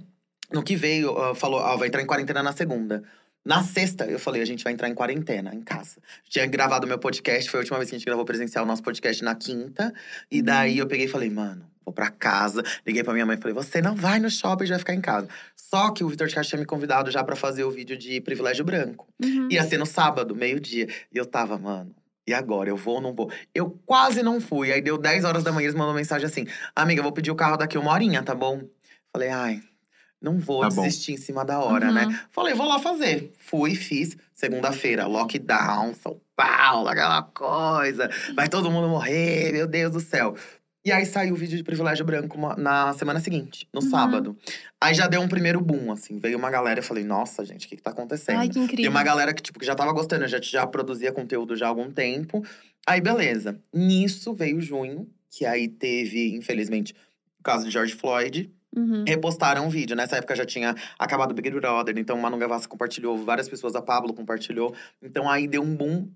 No que veio, ah, falou, ó, vai entrar em quarentena na segunda. Na sexta, eu falei, a gente vai entrar em quarentena, em casa. Tinha gravado meu podcast, foi a última vez que a gente gravou presencial o nosso podcast na quinta. E daí eu peguei e falei, mano, vou pra casa. Liguei pra minha mãe e falei, você não vai no shopping, gente vai ficar em casa. Só que o Vitor de Castro tinha me convidado já pra fazer o vídeo de privilégio branco. uhum. Ia ser no sábado, meio-dia. E eu tava, mano, e agora? Eu vou ou não vou? Eu quase não fui. Aí deu 10 horas da manhã, eles mandou mensagem assim: Amiga, eu vou pedir o carro daqui uma horinha, tá bom? Falei, ai, não vou Tá bom. desistir em cima da hora, Uhum. né? Falei, vou lá fazer. Fui, fiz. Segunda-feira, lockdown, São Paulo, aquela coisa. Vai todo mundo morrer, meu Deus do céu. E aí saiu o vídeo de privilégio branco uma- na semana seguinte, no Uhum. sábado. Aí já deu um primeiro boom, assim. Veio uma galera, eu falei, nossa, gente, o que, que tá acontecendo? Ai, que incrível. uma galera que, tipo, que já tava gostando, já, já produzia conteúdo já há algum tempo. Aí, beleza. Nisso veio junho, que aí teve, infelizmente, o caso de George Floyd. Uhum. Repostaram um vídeo. Nessa época já tinha acabado o Big Brother, então o Manu Gavassi compartilhou, várias pessoas, a Pablo compartilhou. Então aí deu um boom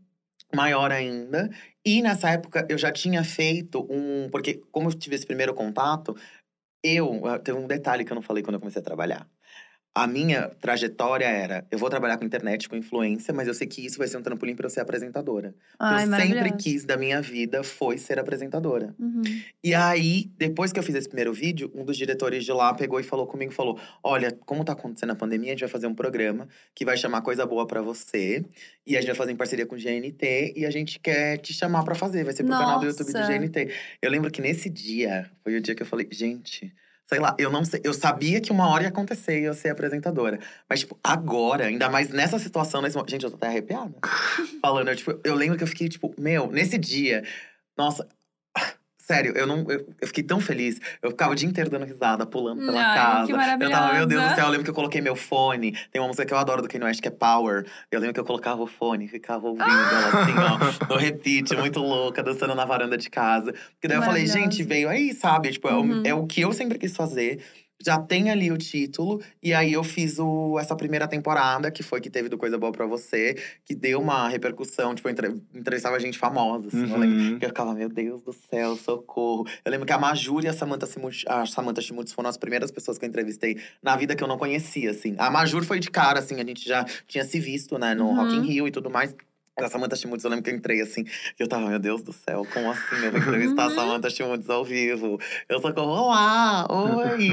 maior ainda. E nessa época eu já tinha feito um. Porque, como eu tive esse primeiro contato, eu. ah, Tem um detalhe que eu não falei quando eu comecei a trabalhar. A minha trajetória era: eu vou trabalhar com internet, com influência, mas eu sei que isso vai ser um trampolim para eu ser apresentadora. Ai, eu sempre quis da minha vida foi ser apresentadora. Uhum. E aí, depois que eu fiz esse primeiro vídeo, um dos diretores de lá pegou e falou comigo, falou: "Olha, como tá acontecendo a pandemia, a gente vai fazer um programa que vai chamar Coisa Boa pra você, e a gente vai fazer em parceria com o GNT e a gente quer te chamar pra fazer, vai ser pro canal do YouTube do Nossa. GNT". Eu lembro que nesse dia foi o dia que eu falei: "Gente, Sei lá, eu não sei. Eu sabia que uma hora ia acontecer e eu ser apresentadora. Mas, tipo, agora, ainda mais nessa situação, nesse. Gente, eu tô até arrepiada. <laughs> Falando, eu, tipo, eu lembro que eu fiquei, tipo, meu, nesse dia, nossa, Sério, eu não. Eu, eu fiquei tão feliz. Eu ficava o dia inteiro dando risada, pulando pela Ai, casa. que eu tava, meu Deus do céu, eu lembro que eu coloquei meu fone. Tem uma música que eu adoro do Kanye West, que é Power. Eu lembro que eu colocava o fone, ficava ouvindo ela assim, ó, no <laughs> repeat, muito louca, dançando na varanda de casa. Porque daí eu falei, gente, veio aí, sabe? Tipo, é o- Uhum. é o que eu sempre quis fazer. Já tem ali o título, e aí eu fiz o, essa primeira temporada, que foi que teve do Coisa Boa Pra Você, que deu uma repercussão, tipo, eu entre, entrevistava gente famosa, assim. Eu lembro Uhum. eu ficava, meu Deus do céu, socorro. Eu lembro que a Maju e a Samantha Simuts, a Samantha Schmutz foram as primeiras pessoas que eu entrevistei na vida que eu não conhecia, assim. A Majur foi de cara, assim, a gente já tinha se visto, né, no Uhum. Rock in Rio e tudo mais. A Samantha Schmutz, eu lembro que eu entrei assim, e eu tava, meu Deus do céu, como assim? Eu vou entrevistar a Uhum. Samantha Schmutz ao vivo. Eu só como, olá, oi.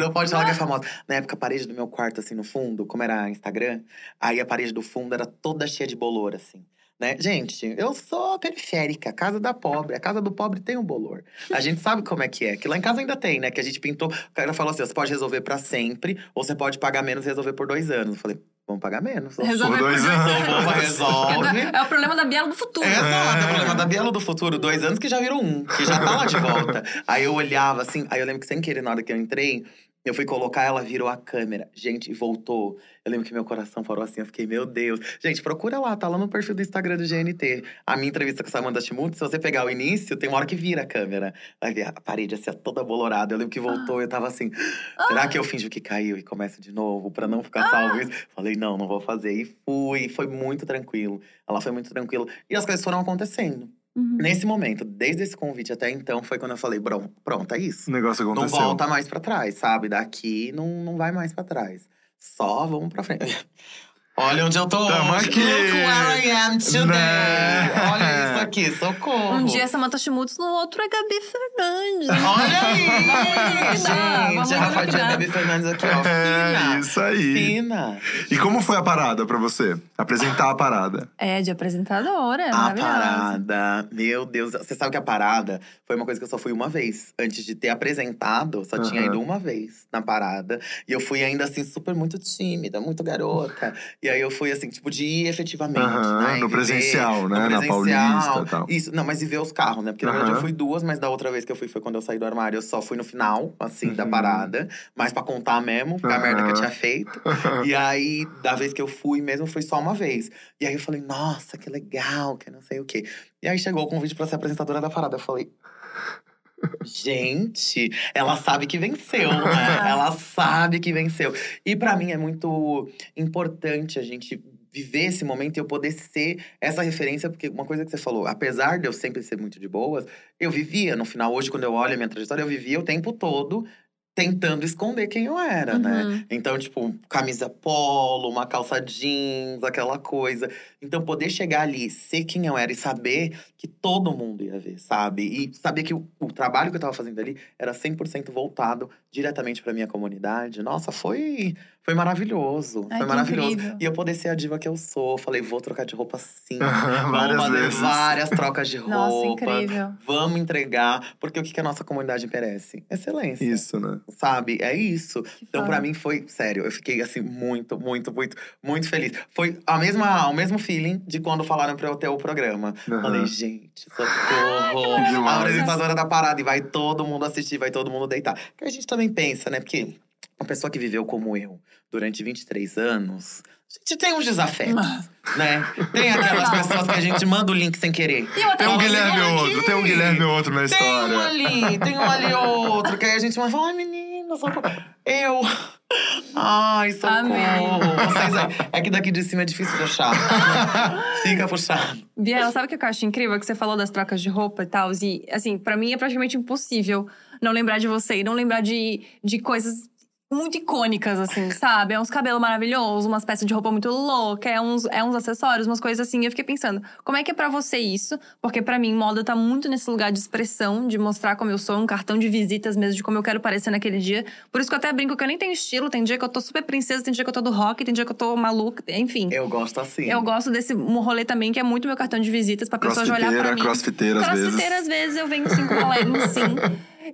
Não pode falar que é famosa. Na época, a parede do meu quarto, assim, no fundo, como era Instagram, aí a parede do fundo era toda cheia de bolor, assim. Né? Gente, eu sou periférica, casa da pobre. A casa do pobre tem um bolor. A gente sabe como é que é. Que lá em casa ainda tem, né? Que a gente pintou. O cara falou assim: você pode resolver pra sempre, ou você pode pagar menos e resolver por dois anos. Eu falei, vamos pagar menos. Resolver Por dois anos. Resolve. É o problema da Biela do futuro. Exato, é o É. problema da Bielo do futuro. Dois anos que já virou um, que já tá lá de volta. aí eu olhava assim, aí eu lembro que sem querer, na hora que eu entrei, eu fui colocar, ela virou a câmera. Gente, voltou. Eu lembro que meu coração parou assim, eu fiquei, meu Deus. Gente, procura lá, tá lá no perfil do Instagram do GNT. A minha entrevista com a Samantha Schmutz, se você pegar o início, tem uma hora que vira a câmera. Vai ver a parede assim, toda bolorada. Eu lembro que voltou, eu tava assim, será que eu finjo que caiu e começo de novo pra não ficar salvo isso? Falei, não, não vou fazer. E fui, foi muito tranquilo. Ela foi muito tranquila. E as coisas foram acontecendo. Uhum. Nesse momento, desde esse convite até então, foi quando eu falei, "Bron- pronto, é isso. O negócio Não aconteceu. volta mais pra trás, sabe? Daqui não, não vai mais pra trás. Só vamos pra frente. Olha onde eu tô Tamo hoje. aqui. Look where I am today. Né? Olha isso aqui, socorro. Um dia é Samantha Schmutz, no outro é Gabi Fernandes. Olha aí! Gente, a engravidar. Gabi Fernandes aqui, ó. É, Fina. isso aí. Fina. E como foi a parada pra você? Apresentar a parada. É, de apresentadora, é A parada, meu Deus. Você sabe que a parada foi uma coisa que eu só fui uma vez. Antes de ter apresentado, só tinha Aham. ido uma vez na parada. E eu fui ainda assim, super muito tímida, muito garota. E aí eu fui assim, tipo, de ir efetivamente. Aham, né? no presencial, né? no Na presencial. Paulista e tal. Isso, não, mas e ver os carros, né? Porque na verdade eu fui duas, mas da outra vez que eu fui foi quando eu saí do armário. Eu só fui no final, assim, da Uhum. parada. Mas pra contar mesmo, porque a Aham. merda que eu tinha feito. <laughs> E aí, da vez que eu fui mesmo, foi só uma vez. E aí eu falei, nossa, que legal, que não sei o quê. E aí chegou o convite pra ser apresentadora da parada. Eu falei. Gente, ela sabe que venceu, né? <laughs> ela sabe que venceu. E pra mim é muito importante a gente viver esse momento e eu poder ser essa referência, porque uma coisa que você falou, apesar de eu sempre ser muito de boas, eu vivia no final, hoje, quando eu olho a minha trajetória, eu vivia o tempo todo tentando esconder quem eu era, né? Uhum. Então, tipo, camisa polo, uma calça jeans, aquela coisa. Então, poder chegar ali, ser quem eu era e saber que todo mundo ia ver, sabe? E saber que o, o trabalho que eu tava fazendo ali era 100% voltado diretamente pra minha comunidade. Nossa, foi, foi maravilhoso. Ai, foi maravilhoso. incrível. E eu poder ser a diva que eu sou. Falei, vou trocar de roupa sim. <laughs> Várias Vamos fazer vezes. várias trocas de <laughs> roupa. Nossa, incrível. Vamos entregar. Porque o que, que a nossa comunidade merece? Excelência. Isso, né? Sabe? É isso. Que Então, pra mim, foi sério. Eu fiquei, assim, muito, muito, muito, muito feliz. Foi a mesma, o mesmo feeling de quando falaram pra eu ter o programa. Aham. Falei, gente, socorro. a demais. apresentadora da parada. E vai todo mundo assistir, vai todo mundo deitar. Que a gente também pensa, né? Porque uma pessoa que viveu como eu durante 23 anos… A gente tem uns desafetos, <laughs> né? Tem aquelas pessoas que a gente manda o link sem querer. Tem um Fala assim, Guilherme "Olha outro, aqui, tem um Guilherme outro na Tem um história. ali, tem um ali outro. Que aí a gente vai falar, ai menina, socorro. Eu. Ai, socorro. Amém. Vocês aí. <laughs> É que daqui de cima é difícil puxar. <laughs> Fica puxado. Biela, sabe o que eu acho incrível? Que você falou das trocas de roupa e tal. E, assim, pra mim é praticamente impossível não lembrar de você e não lembrar de, de coisas muito icônicas, assim, sabe? É uns cabelos maravilhosos, umas peças de roupa muito louca, é uns, é uns acessórios, umas coisas assim. E eu fiquei pensando, como é que é pra você isso? Porque pra mim, moda tá muito nesse lugar de expressão, de mostrar como eu sou, um cartão de visitas mesmo, de como eu quero parecer naquele dia. Por isso que eu até brinco que eu nem tenho estilo. Tem dia que eu tô super princesa, tem dia que eu tô do rock, tem dia que eu tô maluca, enfim. Eu gosto assim. Eu gosto desse rolê também, que é muito meu cartão de visitas, pra pessoa já olhar pra Crossfiteira, mim. crossfiteira às vezes. Crossfiteira, às vezes, eu venho <laughs> sim com uma legging, sim.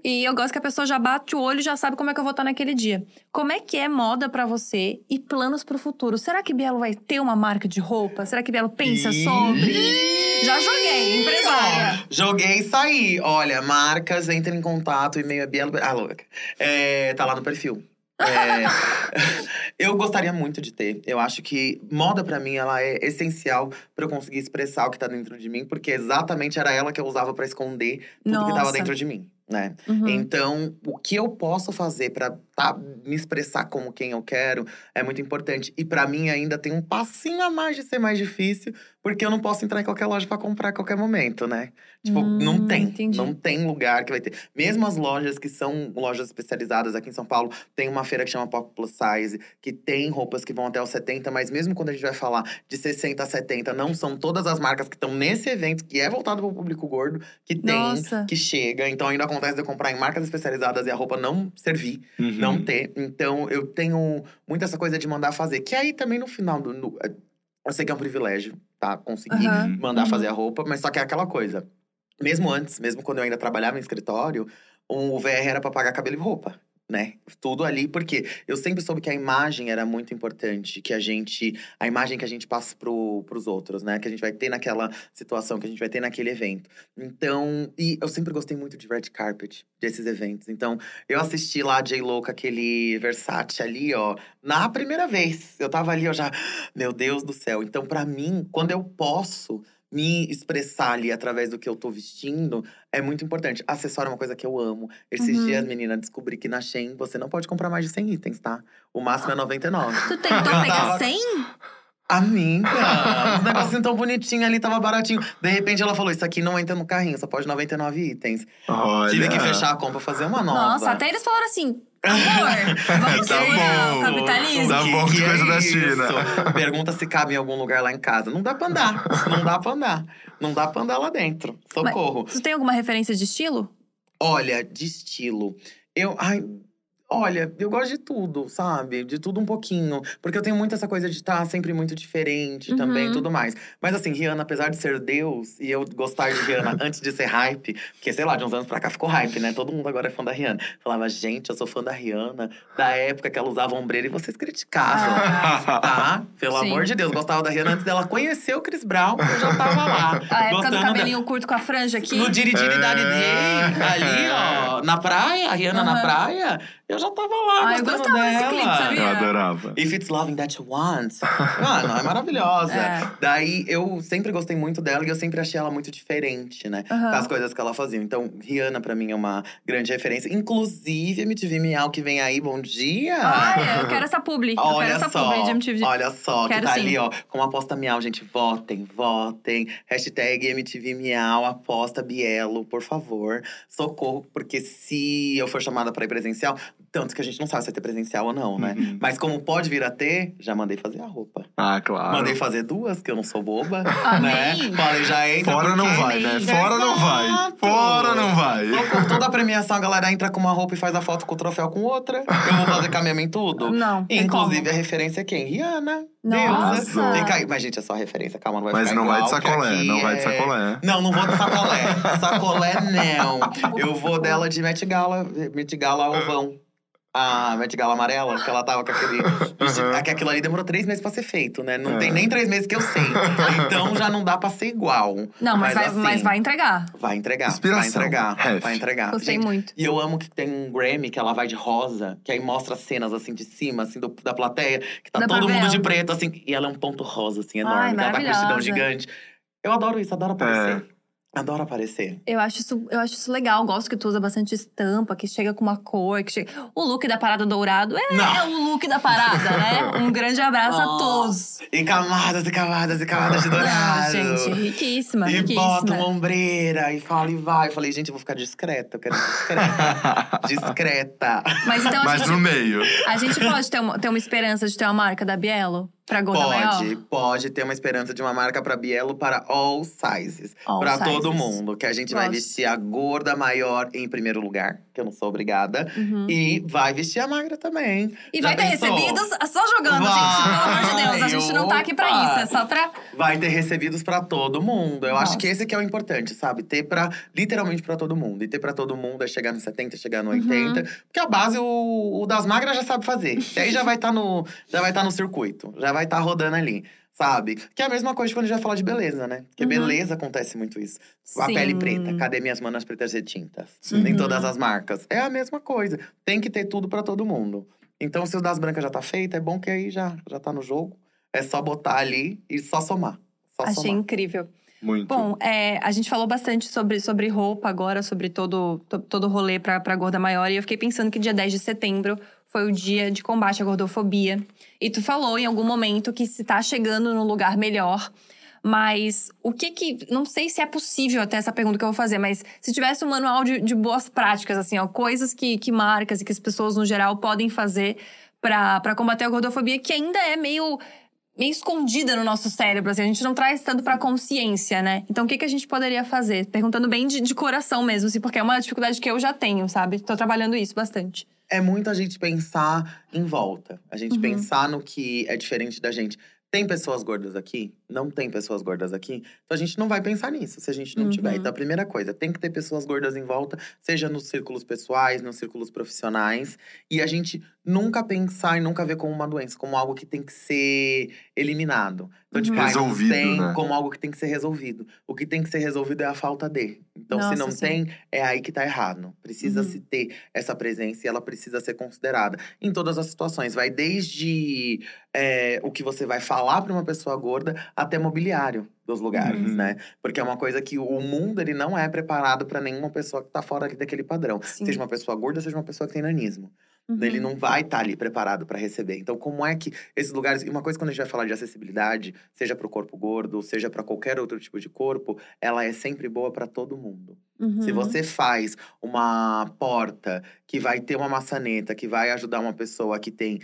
E eu gosto que a pessoa já bate o olho e já sabe como é que eu vou estar naquele dia. Como é que é moda pra você e planos pro futuro? Será que Bielo vai ter uma marca de roupa? Será que Bielo pensa Ih! sobre? Já joguei, empresária. Ó, joguei isso aí. Olha, marcas, entrem em contato, e-mail é Bielo. Ah, louca. É, tá lá no perfil. É, <laughs> eu gostaria muito de ter. Eu acho que moda pra mim ela é essencial pra eu conseguir expressar o que tá dentro de mim, porque exatamente era ela que eu usava pra esconder tudo que tava Nossa. dentro de mim, né? Uhum. Então, o que eu posso fazer pra tá, me expressar como quem eu quero é muito importante. E pra mim ainda tem um passinho a mais de ser mais difícil, porque eu não posso entrar em qualquer loja pra comprar a qualquer momento, né? Tipo, Hum, não tem. entendi. Não tem lugar que vai ter. Mesmo as lojas que são lojas especializadas aqui em São Paulo, tem uma feira que chama Pop Plus Size, que tem roupas que vão até os 70, mas mesmo quando a gente vai falar de 60 a 70, não são todas as marcas que estão nesse evento, que é voltado para o público gordo, que tem, Nossa. que chega. Então ainda acontece de eu comprar em marcas especializadas e a roupa não servir Uhum. não ter. Então, eu tenho muito essa coisa de mandar fazer. Que aí também no final do. no- eu sei que é um privilégio, tá? Conseguir Aham. mandar Uhum. fazer a roupa, mas só que é aquela coisa. Mesmo antes, mesmo quando eu ainda trabalhava em escritório, o VR era pra pagar cabelo e roupa. Né? Tudo ali, porque eu sempre soube que a imagem era muito importante, que a gente. A imagem que a gente passa pro, pros outros, né? Que a gente vai ter naquela situação, que a gente vai ter naquele evento. Então, e eu sempre gostei muito de red carpet, desses eventos. Então, eu assisti lá J-Lo com aquele Versace ali, ó, na primeira vez. Eu tava ali, eu já, meu Deus do céu. Então, pra mim, quando eu posso me expressar ali através do que eu tô vestindo, é muito importante. Acessório é uma coisa que eu amo. Esses Uhum. dias, menina, descobri que na Shein você não pode comprar mais de 100 itens, tá? O máximo é 99. Tu tentou pegar tava- <laughs> 100? Amiga, <laughs> os negocinhos tão bonitinhos ali, tava baratinho. De repente ela falou: Isso aqui não entra no carrinho, só pode 99 itens. Olha. Tive que fechar a compra, fazer uma nova. Nossa, até eles falaram assim: amor, <laughs> vamos Tá bom. capitalismo. Tá bom de coisa da China. isso? Pergunta se cabe em algum lugar lá em casa. Não dá pra andar. Não dá pra andar. Não dá pra andar lá dentro. Socorro. Tu tem alguma referência de estilo? Olha, de estilo. Eu. Ai. Olha, eu gosto de tudo, sabe? De tudo um pouquinho. Porque eu tenho muito essa coisa de estar sempre muito diferente também e Uhum. tudo mais. Mas assim, Rihanna, apesar de ser Deus e eu gostar de Rihanna <laughs> antes de ser hype, porque sei lá, de uns anos pra cá ficou hype, né? Todo mundo agora é fã da Rihanna. Falava, gente, eu sou fã da Rihanna, da época que ela usava ombreira e vocês criticavam. <laughs> Tá? Pelo Sim. amor de Deus, gostava da Rihanna antes dela conhecer o Chris Brown, eu já tava lá. <laughs> A época do gostando da- cabelinho curto com a franja aqui? no Diri Diri É. Day, ali, ó, na praia, a Rihanna na Aham. praia, eu já tava lá Ah, eu gostava desse dela. clipe, sabia? Eu adorava. If It's Loving That You Want. Mano, é maravilhosa. É. Daí, eu sempre gostei muito dela e eu sempre achei ela muito diferente, né? Aham. Das coisas que ela fazia. Então, Rihanna, pra mim, é uma grande referência. Inclusive, MTV Miau, que vem aí, bom dia! Ah, eu quero essa publi. eu quero Olha essa só, publi de MTV. olha só, Quero que tá sim. ali, ó, com a aposta Miau, gente, votem, votem. Hashtag MTV Miau, aposta Bielo, por favor. Socorro, porque se eu for chamada pra ir presencial, tanto que a gente não sabe se vai ter presencial ou não, né? Uhum. Mas como pode vir a ter, já mandei fazer a roupa. Ah, claro. Mandei fazer duas, que eu não sou boba, né? Falei, já entra Fora não porque- vai, né? Fora não vai. Exato. Fora não vai. Socorro, toda a premiação, a galera entra com uma roupa e faz a foto com o troféu com outra. Eu vou fazer caminhão em tudo. <laughs> Não, tem Inclusive, como. a referência é quem? Rihanna. Nossa. Fica aí. Mas, gente, é só referência, calma, não vai Mas ficar não vai de que sacolé, aqui não vai de é- sacolé. Não, não vou de sacolé. <laughs> sacolé, não. Eu vou dela de Met Gala, Met Gala ovão. A Met Gala amarela, que ela tava com aquele… <laughs> é que aquilo ali demorou três meses pra ser feito, né? Não É. tem nem três meses que eu sei. Então, já não dá pra ser igual. Não, mas, vai, assim, mas vai entregar. Vai entregar, Inspiração. vai entregar, Ref. vai entregar. Gostei Gente, muito. e eu amo que tem um Grammy que ela vai de rosa, que aí mostra cenas assim de cima, assim, do- da plateia, que tá Dá todo mundo de preto, assim, e ela é um ponto rosa, assim, enorme, Ai, ela tá com um vestidão gigante. Eu adoro isso, adoro aparecer. É. Adoro aparecer. Eu acho, isso, eu acho isso legal. Gosto que tu usa bastante estampa, que chega com uma cor, que chega. O look da parada dourado é, Não. é o look da parada, né? <laughs> Um grande abraço a Oh, todos. E camadas e camadas e camadas de dourado. Ah, gente, riquíssima, E riquíssima. bota uma ombreira e fala e vai. Eu falei, gente, eu vou ficar discreta, eu quero discreta. <laughs> discreta. Mas então a Mas gente, no meio. a gente pode ter uma, ter uma esperança de ter uma marca da Bielo? Pra gorda Pode, maior? pode ter uma esperança de uma marca pra Bielo para all sizes. Sizes. todo mundo. Que a gente vai Gosto. vestir a gorda maior em primeiro lugar, que eu não sou obrigada. Uhum. E vai vestir a magra também. E Já vai ter pensou? recebidos só jogando, gente. Pelo amor de Deus, a gente não tá aqui pra isso. É só pra. Vai ter recebidos pra todo mundo. Eu acho Nossa. que esse que é o importante, sabe? Ter pra literalmente pra todo mundo. E ter pra todo mundo é chegar no 70, chegar no Uhum. 80. Porque a base o, o das magras já sabe fazer. E aí já vai estar no já vai estar no circuito, já vai estar rodando ali. Sabe? Que é a mesma coisa quando a gente vai falar de beleza, né? Porque Uhum. beleza acontece muito isso. A Sim. pele preta, cadê minhas manas pretas retintas? Sim. Em Uhum. todas as marcas. É a mesma coisa. Tem que ter tudo pra todo mundo. Então, se o das brancas já tá feito, é bom que aí já, já tá no jogo. É só botar ali e só somar. Só Achei somar. incrível. Muito. Bom, é, a gente falou bastante sobre, sobre roupa agora, sobre todo, to- todo o rolê pra, pra gorda maior. E eu fiquei pensando que dia 10 de setembro foi o dia de combate à gordofobia. E tu falou em algum momento que se tá chegando num lugar melhor. Mas o que que. Não sei se é possível até essa pergunta que eu vou fazer, mas se tivesse um manual de, de boas práticas, assim, ó, coisas que, que marcas e que as pessoas no geral podem fazer pra combater a gordofobia, que ainda é meio meio escondida no nosso cérebro, assim, a gente não traz tanto pra consciência, né? Então, o que, que a gente poderia fazer? Perguntando bem de, de coração mesmo, assim, porque é uma dificuldade que eu já tenho, sabe? Tô trabalhando isso bastante. É muito a gente pensar em volta. A gente Uhum. pensar no que é diferente da gente. Tem pessoas gordas aqui? Não tem pessoas gordas aqui? Então a gente não vai pensar nisso se a gente não Uhum. tiver. Então a primeira coisa, tem que ter pessoas gordas em volta, seja nos círculos pessoais, nos círculos profissionais. E a gente nunca pensar e nunca ver como uma doença, como algo que tem que ser eliminado. Então, tipo, Uhum. Resolvido, tem né? como algo que tem que ser resolvido. O que tem que ser resolvido é a falta de. Então, Nossa, se não sim. tem, é aí que tá errado. Precisa Uhum. se ter essa presença e ela precisa ser considerada em todas as situações. Vai desde é, o que você vai falar para uma pessoa gorda até mobiliário dos lugares, Uhum. né? Porque é uma coisa que o mundo ele não é preparado para nenhuma pessoa que tá fora ali daquele padrão. Sim. Seja uma pessoa gorda, seja uma pessoa que tem nanismo. Uhum. Ele não vai estar ali preparado para receber. Então, como é que esses lugares. E uma coisa quando a gente vai falar de acessibilidade, seja para o corpo gordo, seja para qualquer outro tipo de corpo, ela é sempre boa para todo mundo. Uhum. Se você faz uma porta que vai ter uma maçaneta, que vai ajudar uma pessoa que tem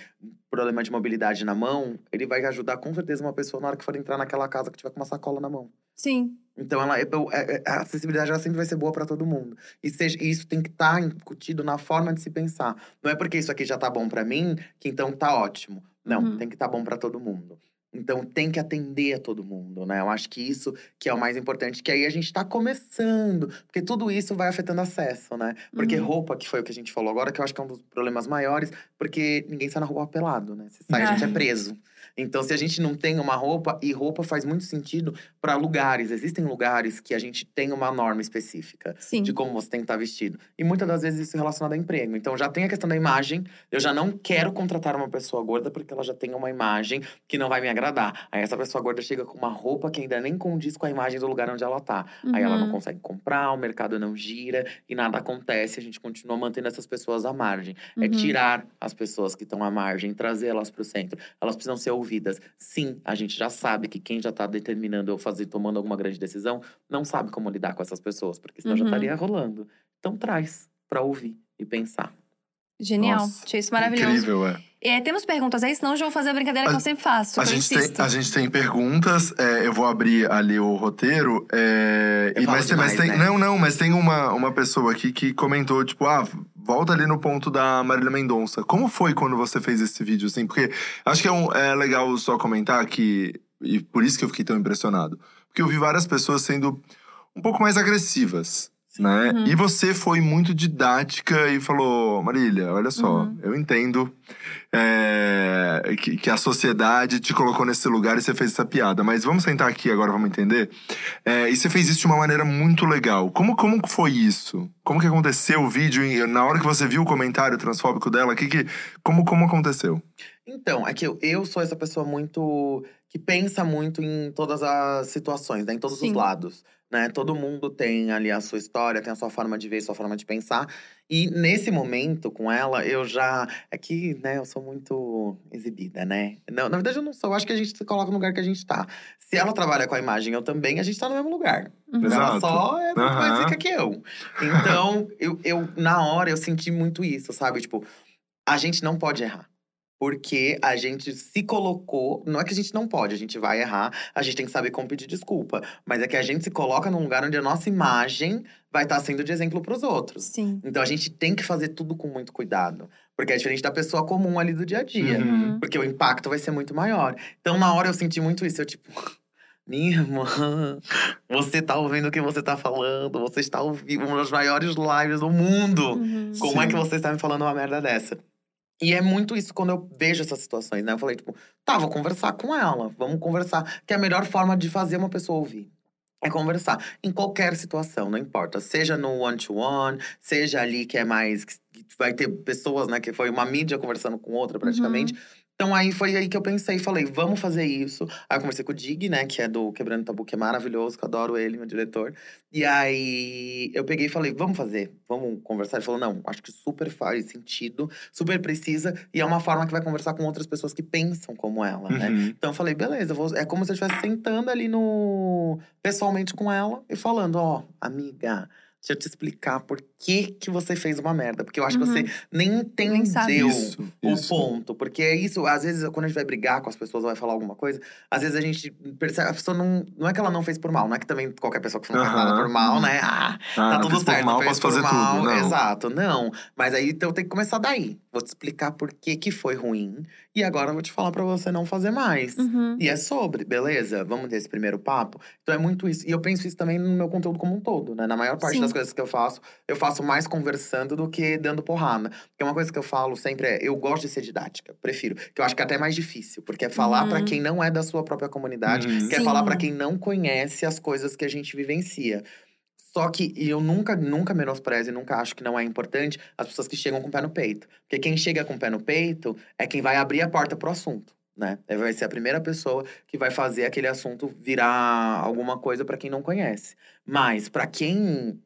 problema de mobilidade na mão, ele vai ajudar com certeza uma pessoa na hora que for entrar naquela casa que tiver com uma sacola na mão. Sim. Então, ela, é- é- a acessibilidade ela sempre vai ser boa para todo mundo. E, seja, e isso tem que estar incutido na forma de se pensar. Não é porque isso aqui já tá bom para mim que então tá ótimo. Não, Uhum. tem que estar bom para todo mundo. Então tem que atender a todo mundo, né? Eu acho que isso que é o mais importante, que aí a gente tá começando, porque tudo isso vai afetando acesso, né? Porque Uhum. roupa, que foi o que a gente falou agora, que eu acho que é um dos problemas maiores, porque ninguém sai na rua pelado, né? Se sai, a gente é Ai. <laughs> preso. Então, se a gente não tem uma roupa, e roupa faz muito sentido para lugares. Existem lugares que a gente tem uma norma específica Sim. de como você tem que estar vestido. E muitas das vezes isso é relacionado a emprego. Então já tem a questão da imagem. Eu já não quero contratar uma pessoa gorda porque ela já tem uma imagem que não vai me agradar. Aí essa pessoa gorda chega com uma roupa que ainda nem condiz com a imagem do lugar onde ela tá. Aí ela não Uhum. consegue comprar, o mercado não gira e nada acontece. A gente continua mantendo essas pessoas à margem. É Uhum. tirar as pessoas que estão à margem, trazê-las para o centro. Elas precisam ser ouvidas. Sim, a gente já sabe que quem já está determinando ou fazer, tomando alguma grande decisão, não sabe como lidar com essas pessoas, porque senão já Uhum. estaria rolando. Então traz para ouvir e pensar. Genial. Nossa, Achei isso maravilhoso. Incrível, é. É, temos perguntas aí, senão eu já vou fazer a brincadeira que A- eu sempre faço. A que gente, tem, a gente tem perguntas, é, eu vou abrir ali o roteiro. é, e, mas, tem- mas demais, tem. né? Não, não, mas tem uma, uma pessoa aqui que comentou, tipo, ah, volta ali no ponto da Marília Mendonça. Como foi quando você fez esse vídeo, assim? Porque acho que é, um- é legal só comentar que. E por isso que eu fiquei tão impressionado. Porque eu vi várias pessoas sendo um pouco mais agressivas. Né? Uhum. E você foi muito didática e falou: Marília, olha só, Uhum. eu entendo é, que, que a sociedade te colocou nesse lugar e você fez essa piada. Mas vamos sentar aqui agora, vamos entender. É, e você fez isso de uma maneira muito legal. Como, como foi isso? Como que aconteceu o vídeo? Na hora que você viu o comentário transfóbico dela, que que, como, como aconteceu? Então, é que eu, eu sou essa pessoa muito. que pensa muito em todas as situações, né? Em todos Sim. os lados. Né? Todo mundo tem ali a sua história, tem a sua forma de ver, sua forma de pensar. E nesse momento, com ela, eu já. É que, né, eu sou muito exibida, né? Não, na verdade, eu não sou. Eu acho que a gente se coloca no lugar que a gente tá. Se ela trabalha com a imagem, eu também, a gente tá no mesmo lugar. Uhum. Ela só é muito mais Aham. rica que eu. Então, eu, eu, na hora, eu senti muito isso, sabe? Tipo, a gente não pode errar. Porque a gente se colocou. Não é que a gente não pode, a gente vai errar, a gente tem que saber como pedir desculpa. Mas é que a gente se coloca num lugar onde a nossa imagem vai estar sendo de exemplo para os outros. Sim. Então a gente tem que fazer tudo com muito cuidado. Porque é diferente da pessoa comum ali do dia a dia. Uhum. Porque o impacto vai ser muito maior. Então, na hora eu senti muito isso. Eu, tipo, <laughs> minha irmã, você tá ouvindo o que você tá falando, você está ouvindo uma das maiores lives do mundo. Uhum. Como é Sim. que você está me falando uma merda dessa? E é muito isso quando eu vejo essas situações, né? Eu falei, tipo, tá, vou conversar com ela, vamos conversar. Que é a melhor forma de fazer uma pessoa ouvir. É conversar. Em qualquer situação, não importa. Seja no one-to-one, seja ali que é mais. que vai ter pessoas, né? Que foi uma mídia conversando com outra praticamente. Então aí foi aí que eu pensei, falei, vamos fazer isso. Aí eu conversei com o Dig, né, que é do Quebrando Tabu, que é maravilhoso, que eu adoro ele, meu diretor. E aí eu peguei e falei, vamos fazer, vamos conversar. Ele falou, não, acho que super faz sentido, super precisa, e é uma forma que vai conversar com outras pessoas que pensam como ela, né? Uhum. Então eu falei, beleza, vou- é como se eu estivesse sentando ali no. pessoalmente com ela e falando, ó, amiga. Deixa eu te explicar por que, que você fez uma merda. Porque eu acho que Uhum. você nem Nem sabe. entendeu Isso, o isso. ponto. Porque é isso, às vezes, quando a gente vai brigar com as pessoas ou vai falar alguma coisa, às vezes a gente percebe, a pessoa não. Não é que ela não fez por mal, não é que também qualquer pessoa que não faz Aham. nada por mal, né? Ah, Ah, tá tudo fiz por certo. mal, fez posso por fazer mal, tudo. Não. Exato, não. Mas aí então tem que começar daí. Vou te explicar por que, que foi ruim. E agora eu vou te falar pra você não fazer mais. Uhum. E é sobre, beleza? Vamos ter esse primeiro papo? Então é muito isso. E eu penso isso também no meu conteúdo como um todo, né? Na maior parte Sim. das coisas que eu faço, eu faço mais conversando do que dando porrada. Porque uma coisa que eu falo sempre é, eu gosto de ser didática, prefiro. Que eu acho que é até mais difícil, porque é falar Uhum. pra quem não é da sua própria comunidade, Uhum. que é falar pra quem não conhece as coisas que a gente vivencia. Só que e eu nunca, nunca menosprezo e nunca acho que não é importante as pessoas que chegam com o pé no peito. Porque quem chega com o pé no peito é quem vai abrir a porta pro assunto, né? Ele Vai ser a primeira pessoa que vai fazer aquele assunto virar alguma coisa pra quem não conhece. Mas pra quem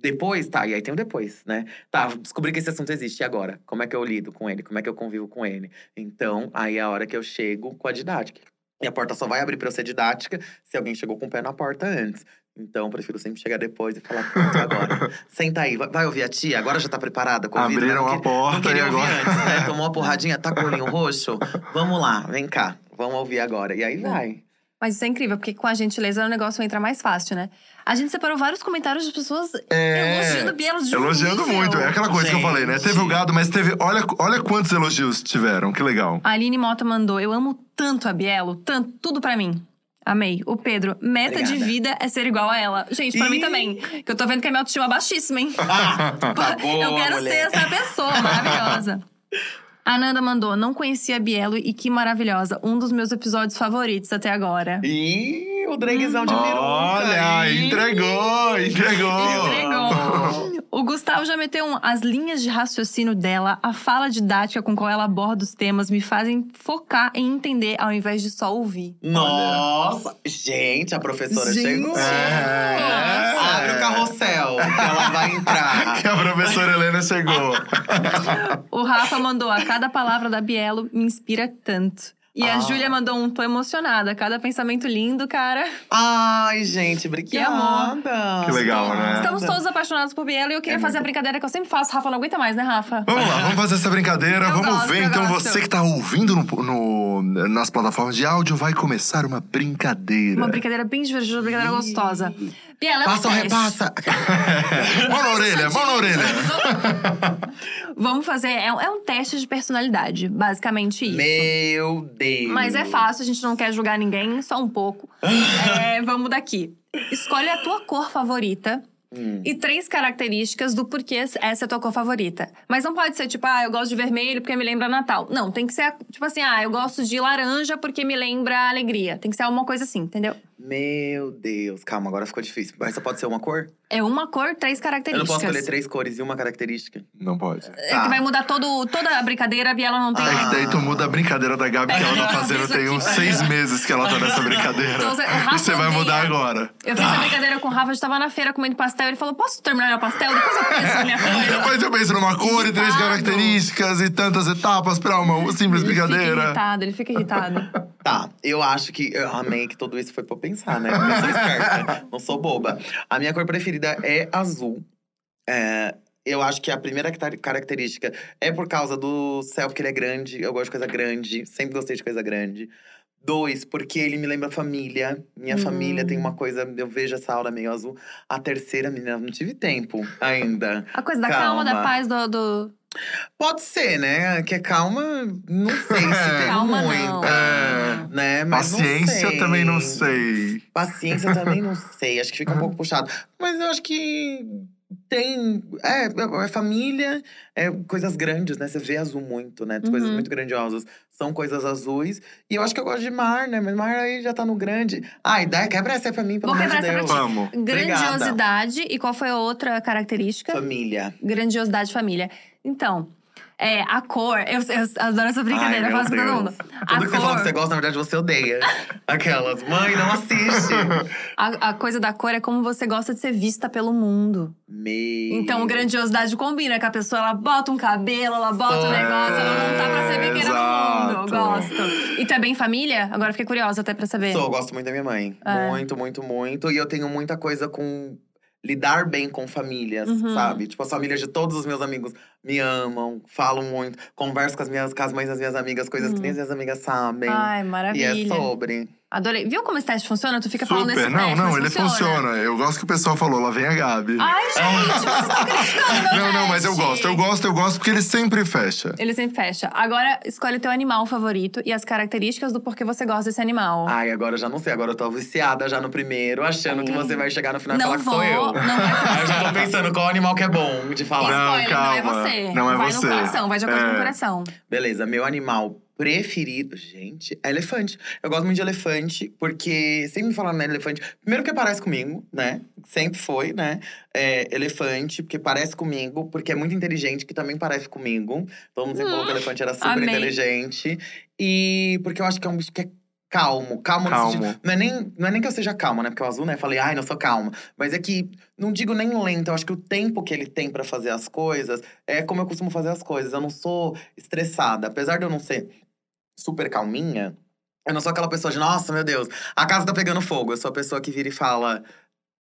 depois, tá, e aí tem o depois, né? Tá, descobri que esse assunto existe, e agora? Como é que eu lido com ele? Como é que eu convivo com ele? Então, aí é a hora que eu chego com a didática. E a porta só vai abrir pra eu ser didática se alguém chegou com o pé na porta antes. Então, eu prefiro sempre chegar depois e falar, pronto, agora? <laughs> Senta aí, vai, ouvir a tia? Agora já tá preparada? né? Abriram Não a porta Não queria e ouvir agora. antes, né? Tomou uma <laughs> porradinha, tá com o olhinho roxo? Vamos lá, vem cá. Vamos ouvir agora. E aí vai. Mas isso é incrível, porque com a gentileza o negócio entra mais fácil, né? A gente separou vários comentários de pessoas É, elogiando Bielo de Elogiando nível. muito. É aquela coisa que eu falei, né? Gente. Teve o gado, mas teve. Olha, olha quantos elogios tiveram. Que legal. A Aline Mota mandou: Eu amo tanto a Bielo, tanto, tudo pra mim. Amei. O Pedro, meta de Obrigada. vida é ser igual a ela. Gente, pra mim também. Que eu tô vendo que a minha autoestima é baixíssima, hein? Ah, <laughs> tá <laughs> boa, eu quero mulher. ser essa pessoa maravilhosa. <laughs> A Nanda mandou: Não conhecia a Bielo e que maravilhosa. Um dos meus episódios favoritos até agora. Ih, o draguezão de peruca. Olha, entregou, entregou. Entregou. <laughs> O Gustavo já meteu um. As linhas de raciocínio dela, a fala didática com qual ela aborda os temas me fazem focar em entender ao invés de só ouvir. Nossa! Gente, a professora Gente. chegou. É. Abre o carrossel, que ela vai entrar. <laughs> Que a professora Helena chegou. <laughs> O Rafa mandou: a cada palavra da Bielo me inspira tanto. E a Ah. Júlia mandou um: tô emocionada. Cada pensamento lindo, cara. Ai, gente, obrigada. Que amor. Que legal, né? Estamos todos apaixonados por Bielo e eu queria É fazer a muito- brincadeira que eu sempre faço. Rafa não aguenta mais, né, Rafa? Vamos lá, vamos fazer essa brincadeira. Eu vamos gosto, ver. Então, gosto. você que tá ouvindo no, no- nas plataformas de áudio, vai começar uma brincadeira. Uma brincadeira bem divertida, uma brincadeira gostosa. Bielo, é um Passa ou teste. repassa? <laughs> Mão na orelha, mão na orelha. <laughs> Vamos fazer. É um, é um teste de personalidade, basicamente isso. Meu Deus. Mas é fácil, a gente não quer julgar ninguém, só um pouco. <laughs> É, vamos daqui. Escolhe a tua cor favorita. Hum. E três características do porquê essa é a tua cor favorita. Mas não pode ser tipo, ah, eu gosto de vermelho porque me lembra Natal. Não, tem que ser tipo assim, ah, eu gosto de laranja porque me lembra alegria. Tem que ser alguma coisa assim, entendeu? Meu Deus. Calma, agora ficou difícil. Mas só pode ser uma cor? É uma cor, três Eu não características. posso escolher três cores e uma característica. Não pode. É Tá. que vai mudar todo, toda a brincadeira, a Biela não tem. É que daí tu muda a brincadeira da Gabi que ela tá Eu fazendo tem uns seis meses que ela tá nessa brincadeira. Então, Rafa E você vai mudar agora. Eu fiz a brincadeira com o Rafa, a gente tava na feira comendo pastel. Ele falou: Posso terminar meu pastel? Depois eu penso na minha cor. <laughs> Depois eu penso numa cor e três características e tantas etapas pra uma simples Ele fica brincadeira. irritado, ele fica irritado. <laughs> Tá, eu acho que. Eu amei que tudo isso foi eu pensar, né? Porque eu sou esperta, não sou boba. A minha cor preferida é azul. É, eu acho que a primeira característica é por causa do céu, porque ele é grande. Eu gosto de coisa grande, sempre gostei de coisa grande. Dois, porque ele me lembra família. Minha Hum. família tem uma coisa, eu vejo essa aura meio azul. A terceira, menina, não tive tempo ainda. A coisa da calma, Calma. da paz, do. do... Pode ser, né? Que é calma, não sei se <laughs> tem Calma, não. muita. É. Né? Mas não Paciência sei. também não sei. Paciência também não <laughs> sei, acho que fica um pouco puxado. Mas eu acho que tem. É, é família, é coisas grandes, né? Você vê azul muito, né? Coisas Uhum. muito grandiosas. São coisas azuis. E eu acho que eu gosto de mar, né? Mas mar aí já tá no grande. Ai, dá, quebra essa aí pra mim, pelo amor de Deus. Vamos. Grandiosidade. E qual foi a outra característica? Família. Grandiosidade família. Então, é, a cor. Eu, eu adoro essa brincadeira, Ai, eu faço meu com todo mundo. Tudo a que você fala que você cor, gosta, na verdade, você odeia. Aquelas. Mãe, não assiste. <laughs> a, a coisa da cor é como você gosta de ser vista pelo mundo. Meio. Então, grandiosidade combina com a pessoa, ela bota um cabelo, ela bota um negócio, ela não tá pra ser pequena no mundo. Exato. Gosto. E tu é bem família? Agora fiquei curiosa até pra saber. Sou, eu gosto muito da minha mãe. É. Muito, muito, muito. E eu tenho muita coisa com lidar bem com famílias, Uhum. sabe? Tipo, as famílias de todos os meus amigos me amam, falam muito, converso com as minhas com as mães das minhas amigas, coisas que nem as minhas amigas sabem. Uhum. Ai, e maravilha. é sobre. Adorei. Viu como esse teste funciona? Tu fica falando Super. desse Não, teste, não, ele funciona. Eu gosto que o pessoal falou, lá vem a Gabi. Ai, gente, vocês estão criticando não, não, mas eu gosto, eu gosto, eu gosto porque ele sempre fecha. Ele sempre fecha. Agora, escolhe o teu animal favorito e as características do porquê você gosta desse animal. Ai, agora eu já não sei. Agora eu tô viciada já no primeiro, achando que você vai chegar no final e não falar que vou, sou eu. não vai Aí <laughs> eu já tô pensando qual animal que é bom de falar. Não, Spoiler, não é calma. você. Não é vai você. no coração, vai de acordo É. com o coração. Beleza, meu animal preferido, gente, é elefante. Eu gosto muito de elefante, porque sempre me falaram, né, elefante. Primeiro porque parece comigo, né? Sempre foi, né? É, elefante, porque parece comigo, porque é muito inteligente, que também parece comigo. Todo mundo sempre falou que o elefante era super amei. inteligente. E porque eu acho que é um bicho que é calmo. Calmo, no Calmo. Não é, nem, não é nem que eu seja calma, né? Porque o azul, né? Falei, ai, não sou calma. Mas é que, não digo nem lento, eu acho que o tempo que ele tem pra fazer as coisas é como eu costumo fazer as coisas. Eu não sou estressada. Apesar de eu não ser super calminha, eu não sou aquela pessoa de, nossa, meu Deus, a casa tá pegando fogo. Eu sou a pessoa que vira e fala.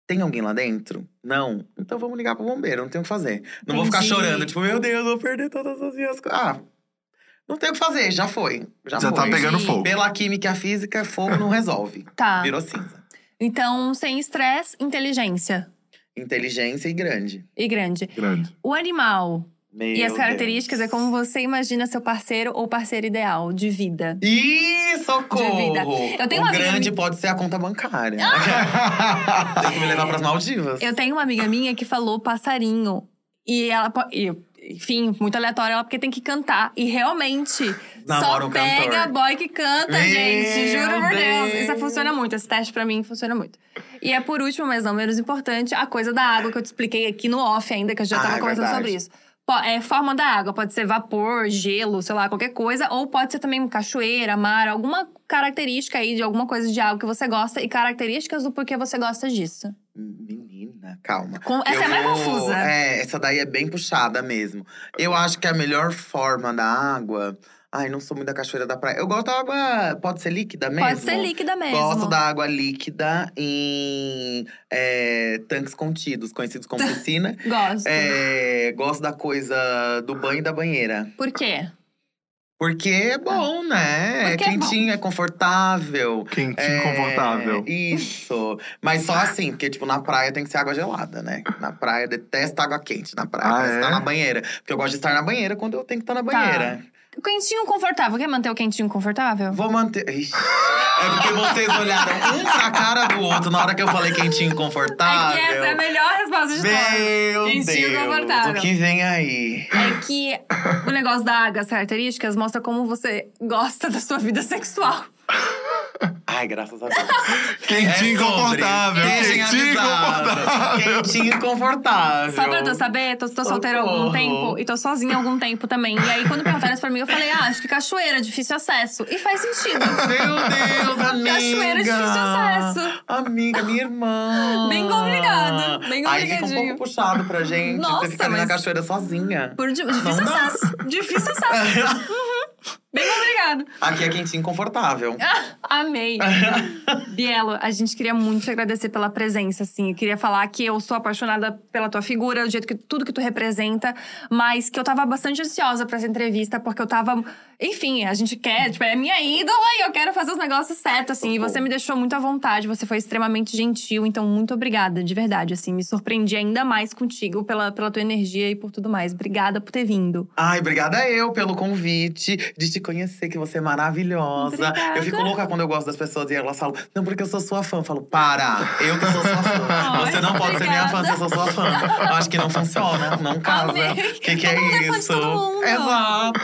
Tem alguém lá dentro? Não? Então vamos ligar pro bombeiro, não tem o que fazer. Não vou ficar Entendi. chorando, tipo, meu Deus, vou perder todas as minhas coisas. Ah, não tem o que fazer, já foi. Já, Já foi. tá pegando Sim. fogo. Pela química e a física, fogo não resolve. <laughs> Tá. Virou cinza. Então, sem estresse, inteligência. Inteligência e grande. E grande. Grande. O animal Meu e as características Deus. é como você imagina seu parceiro ou parceira ideal de vida. Ih, socorro! De vida. Eu tenho o uma grande minha- pode ser a conta bancária. <laughs> Tem que me levar pras Maldivas. Eu tenho uma amiga minha que falou passarinho. E ela. enfim, muito aleatório, ela porque tem que cantar. E realmente, Namora só um pega cantor. boy que canta, Meu gente. Juro por Deus. Deus. Isso funciona muito. Esse teste pra mim funciona muito. E é por último, mas não menos importante, a coisa da água que eu te expliquei aqui no off ainda, que eu já Ah, tava é conversando verdade. sobre isso. É forma da água, pode ser vapor, gelo, sei lá, qualquer coisa, ou pode ser também cachoeira, mar, alguma característica aí de alguma coisa de água que você gosta e características do porquê você gosta disso. Menina, calma. Com- essa Eu é mais vou- confusa. É, essa daí é bem puxada mesmo. Eu acho que a melhor forma da água. Ai, não sou muito da cachoeira da praia. Eu gosto da água. Pode ser líquida mesmo? Pode ser líquida mesmo. Gosto da água líquida em é, tanques contidos, conhecidos como <laughs> piscina. Gosto. É, gosto da coisa do banho e da banheira. Por quê? Porque é bom, né? Porque é é bom. quentinho, é confortável. Quentinho, É, confortável. Isso. Mas só assim, porque, tipo, na praia tem que ser água gelada, né? Na praia, detesto água quente na praia. Ah, é? estar na banheira. Porque eu gosto de estar na banheira quando eu tenho que estar na banheira. O quentinho confortável. Quer manter o quentinho confortável? Vou manter. Ixi. É porque vocês olharam um pra cara do outro na hora que eu falei quentinho É confortável. que essa é a melhor resposta de todas. Meu Quentinho Deus, confortável. o que vem aí? É que o negócio da água, as características, mostra como você gosta da sua vida sexual. Ai, graças a Deus. Quentinho É confortável. Quentinho confortável. Quentinho confortável. Só pra tu saber, tô, tô solteira há algum tempo e tô sozinha há algum tempo também. E aí, quando perguntaram isso pra mim, eu falei, ah, acho que cachoeira, difícil acesso. E faz sentido. Meu Deus, <laughs> amiga! Cachoeira difícil acesso. Amiga, minha irmã. Bem complicado, bem Aí fica um complicadinho. pouco puxado pra gente. Nossa, Você fica ali na mas- cachoeira sozinha. Por di- difícil Não dá. acesso. Difícil acesso. <laughs> Bem obrigado. Aqui é quentinho confortável. <laughs> Amei. Bielo, a gente queria muito te agradecer pela presença, assim. Eu queria falar que eu sou apaixonada pela tua figura, do jeito que tudo que tu representa, mas que eu tava bastante ansiosa pra essa entrevista, porque eu tava. Enfim, a gente quer, tipo, é minha ídola e eu quero fazer os negócios certos, assim. E você me deixou muito à vontade, você foi extremamente gentil, então muito obrigada, de verdade, assim. Me surpreendi ainda mais contigo pela, pela tua energia e por tudo mais. Obrigada por ter vindo. Ai, obrigada eu pelo convite de te conhecer, que você é maravilhosa. Obrigada. Eu fico louca quando eu gosto das pessoas e elas falam, não, porque eu sou sua fã. Eu falo, para, eu que sou sua fã. <laughs> Você não pode ser minha fã se eu sou sua fã. Eu acho que não funciona, não casa. O <laughs> que, que é é isso? Exato.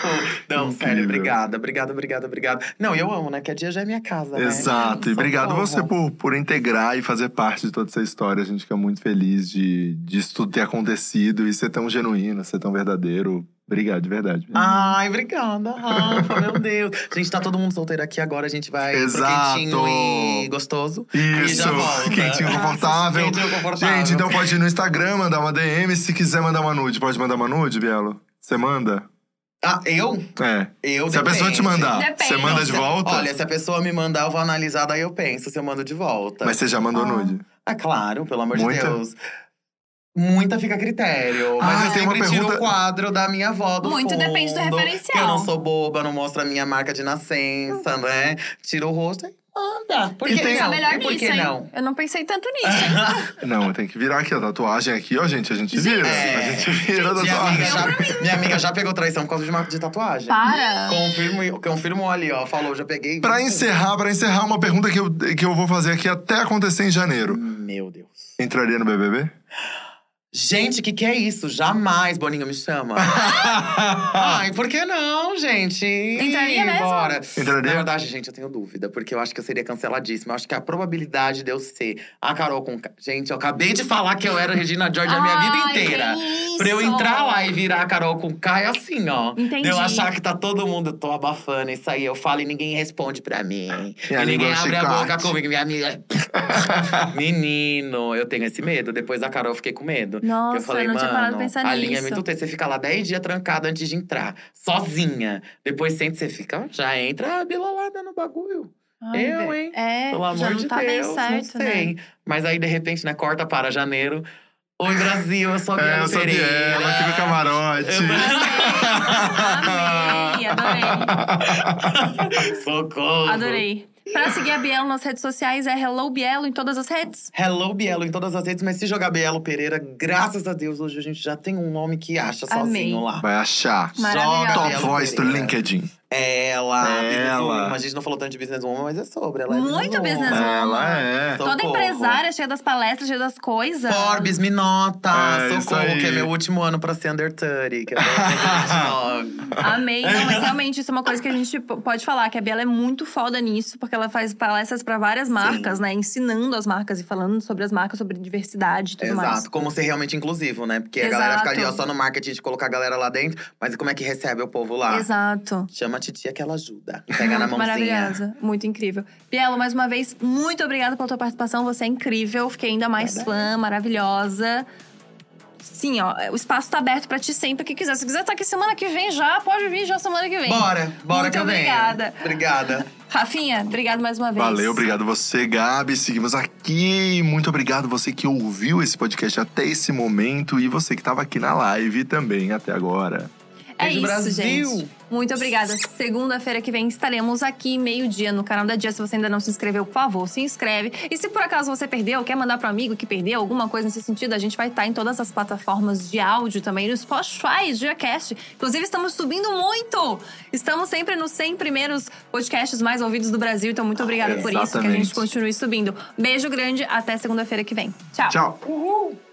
Não, Incrível. sério, obrigada, obrigada, obrigada, obrigada. Não, eu amo, né? Que a dia já é minha casa, né? Exato. E obrigado você por, por integrar e fazer parte de toda essa história. A gente fica muito feliz de, de isso tudo ter acontecido e ser tão genuíno, ser tão verdadeiro. Obrigado, de verdade. Ai, obrigada, Rafa, meu Deus. Gente, tá todo mundo solteiro aqui agora. A gente vai Exato. pro quentinho e gostoso. E Isso, volta. quentinho confortável. Quentinho confortável. Gente, então pode ir no Instagram, mandar uma DM. Se quiser mandar uma nude, pode mandar uma nude, Bielo? Você manda? Ah, eu? É. Eu Se a pessoa te depende. mandar, Depende. você manda Não, de volta? Olha, se a pessoa me mandar, eu vou analisar, daí eu penso se eu mando de volta. Mas você já mandou Ah. nude? Ah, claro, pelo amor Muita? de Deus. Muita fica a critério. Mas Ah, eu uma sempre tiro pergunta- o quadro da minha avó do Muito fundo, depende do que referencial. Eu não sou boba, não mostro a minha marca de nascença, né? Tiro o rosto e manda. Por que tem- não? melhor por que hein? não? Eu não pensei tanto nisso, hein? <laughs> Não, tem que virar aqui a tatuagem aqui, ó, gente. A gente vira. É. A gente vira a Minha amiga, tatuagem. já, minha amiga já pegou traição por causa de, uma, de tatuagem. Para. Confirmo, confirmo ali, ó. Falou, já peguei. Pra encerrar, pra encerrar, uma pergunta que eu, que eu vou fazer aqui até acontecer em janeiro. Meu Deus. Entraria no BBB? Gente, o que, que é isso? Jamais, Boninho me chama. <laughs> Ai, por que não, gente? Entraria mesmo? Bora. Entraria? Na verdade, gente, eu tenho dúvida, porque eu acho que eu seria canceladíssima. Eu acho que a probabilidade de eu ser a Carol com. Gente, eu acabei de falar que eu era a Regina George a minha vida inteira. que Pra eu isso. entrar lá e virar a Carol com K é assim, ó. Entendi. De eu achar que tá todo mundo, tô abafando isso aí. Eu falo e ninguém responde pra mim. Minha e ninguém é abre a chiclete. boca comigo. Minha amiga. <laughs> Menino, eu tenho esse medo. Depois da Carol, eu fiquei com medo. Nossa, eu falei, eu não tinha mano, parado pra pensar a linha é nisso. muito tensa. Você fica lá 10 dias trancada antes de entrar, sozinha. Depois sente, você fica, já entra a bilolada no bagulho. Ai, eu, hein? É, Pelo amor já não de tá Deus, bem certo, não sei. né? Mas aí, de repente, né, corta para janeiro. Oi, Brasil, eu sou a <laughs> É, eu sou Pereira. Biela, aqui no camarote. <laughs> <laughs> Amei, adorei. Socorro. Adorei. Pra seguir a Bielo nas redes sociais é Hello Bielo em todas as redes. Hello, Bielo, em todas as redes. Mas se jogar Bielo Pereira, graças a Deus, hoje a gente já tem um nome que acha Amei. sozinho lá. Vai achar. Top Bielo voice do. LinkedIn. Ela, Ela. businesswoman. A gente não falou tanto de businesswoman, mas é sobre. Ela é Muito businesswoman. Ela é. Socorro. Toda empresária, cheia das palestras, cheia das coisas. Forbes, me nota. É, Socorro, que é meu último ano pra ser under 30. Que é 29. <laughs> Amei. Não, mas realmente isso é uma coisa que a gente pode falar, que a Biela é muito foda nisso, porque ela faz palestras pra várias marcas, né? Ensinando as marcas e falando sobre as marcas, sobre diversidade e tudo mais. Exato, como ser realmente inclusivo, né? Porque a galera fica ali ó, Exato. só no marketing de colocar a galera lá dentro, mas como é que recebe o povo lá? Exato. Chama a titia que ela ajuda. Pega na <laughs> mãozinha. Maravilhosa, muito incrível. Bielo, mais uma vez, muito obrigada pela tua participação. Você é incrível, fiquei ainda mais Nada. fã, maravilhosa. Sim, ó, o espaço tá aberto pra ti sempre que quiser. Se quiser estar aqui semana que vem já, pode vir já semana que vem. Bora, bora Muito que eu venho. obrigada. Obrigada. <laughs> Rafinha, obrigado mais uma vez. Valeu, obrigado você, Gabi. Seguimos aqui. Muito obrigado você que ouviu esse podcast até esse momento e você que estava aqui na live também até agora. É Beijo, isso, Brasil. gente. Muito obrigada. Segunda-feira que vem estaremos aqui, meio-dia, no canal da Dia. Se você ainda não se inscreveu, por favor, se inscreve. E se por acaso você perdeu, quer mandar para amigo que perdeu, alguma coisa nesse sentido, a gente vai estar em todas as plataformas de áudio também, no Spotify, GeoCast. Inclusive, estamos subindo muito! Estamos sempre nos 100 primeiros podcasts mais ouvidos do Brasil. Então, muito obrigada por isso, que a gente continue subindo. Beijo grande, até segunda-feira que vem. Tchau. Tchau. Uhul.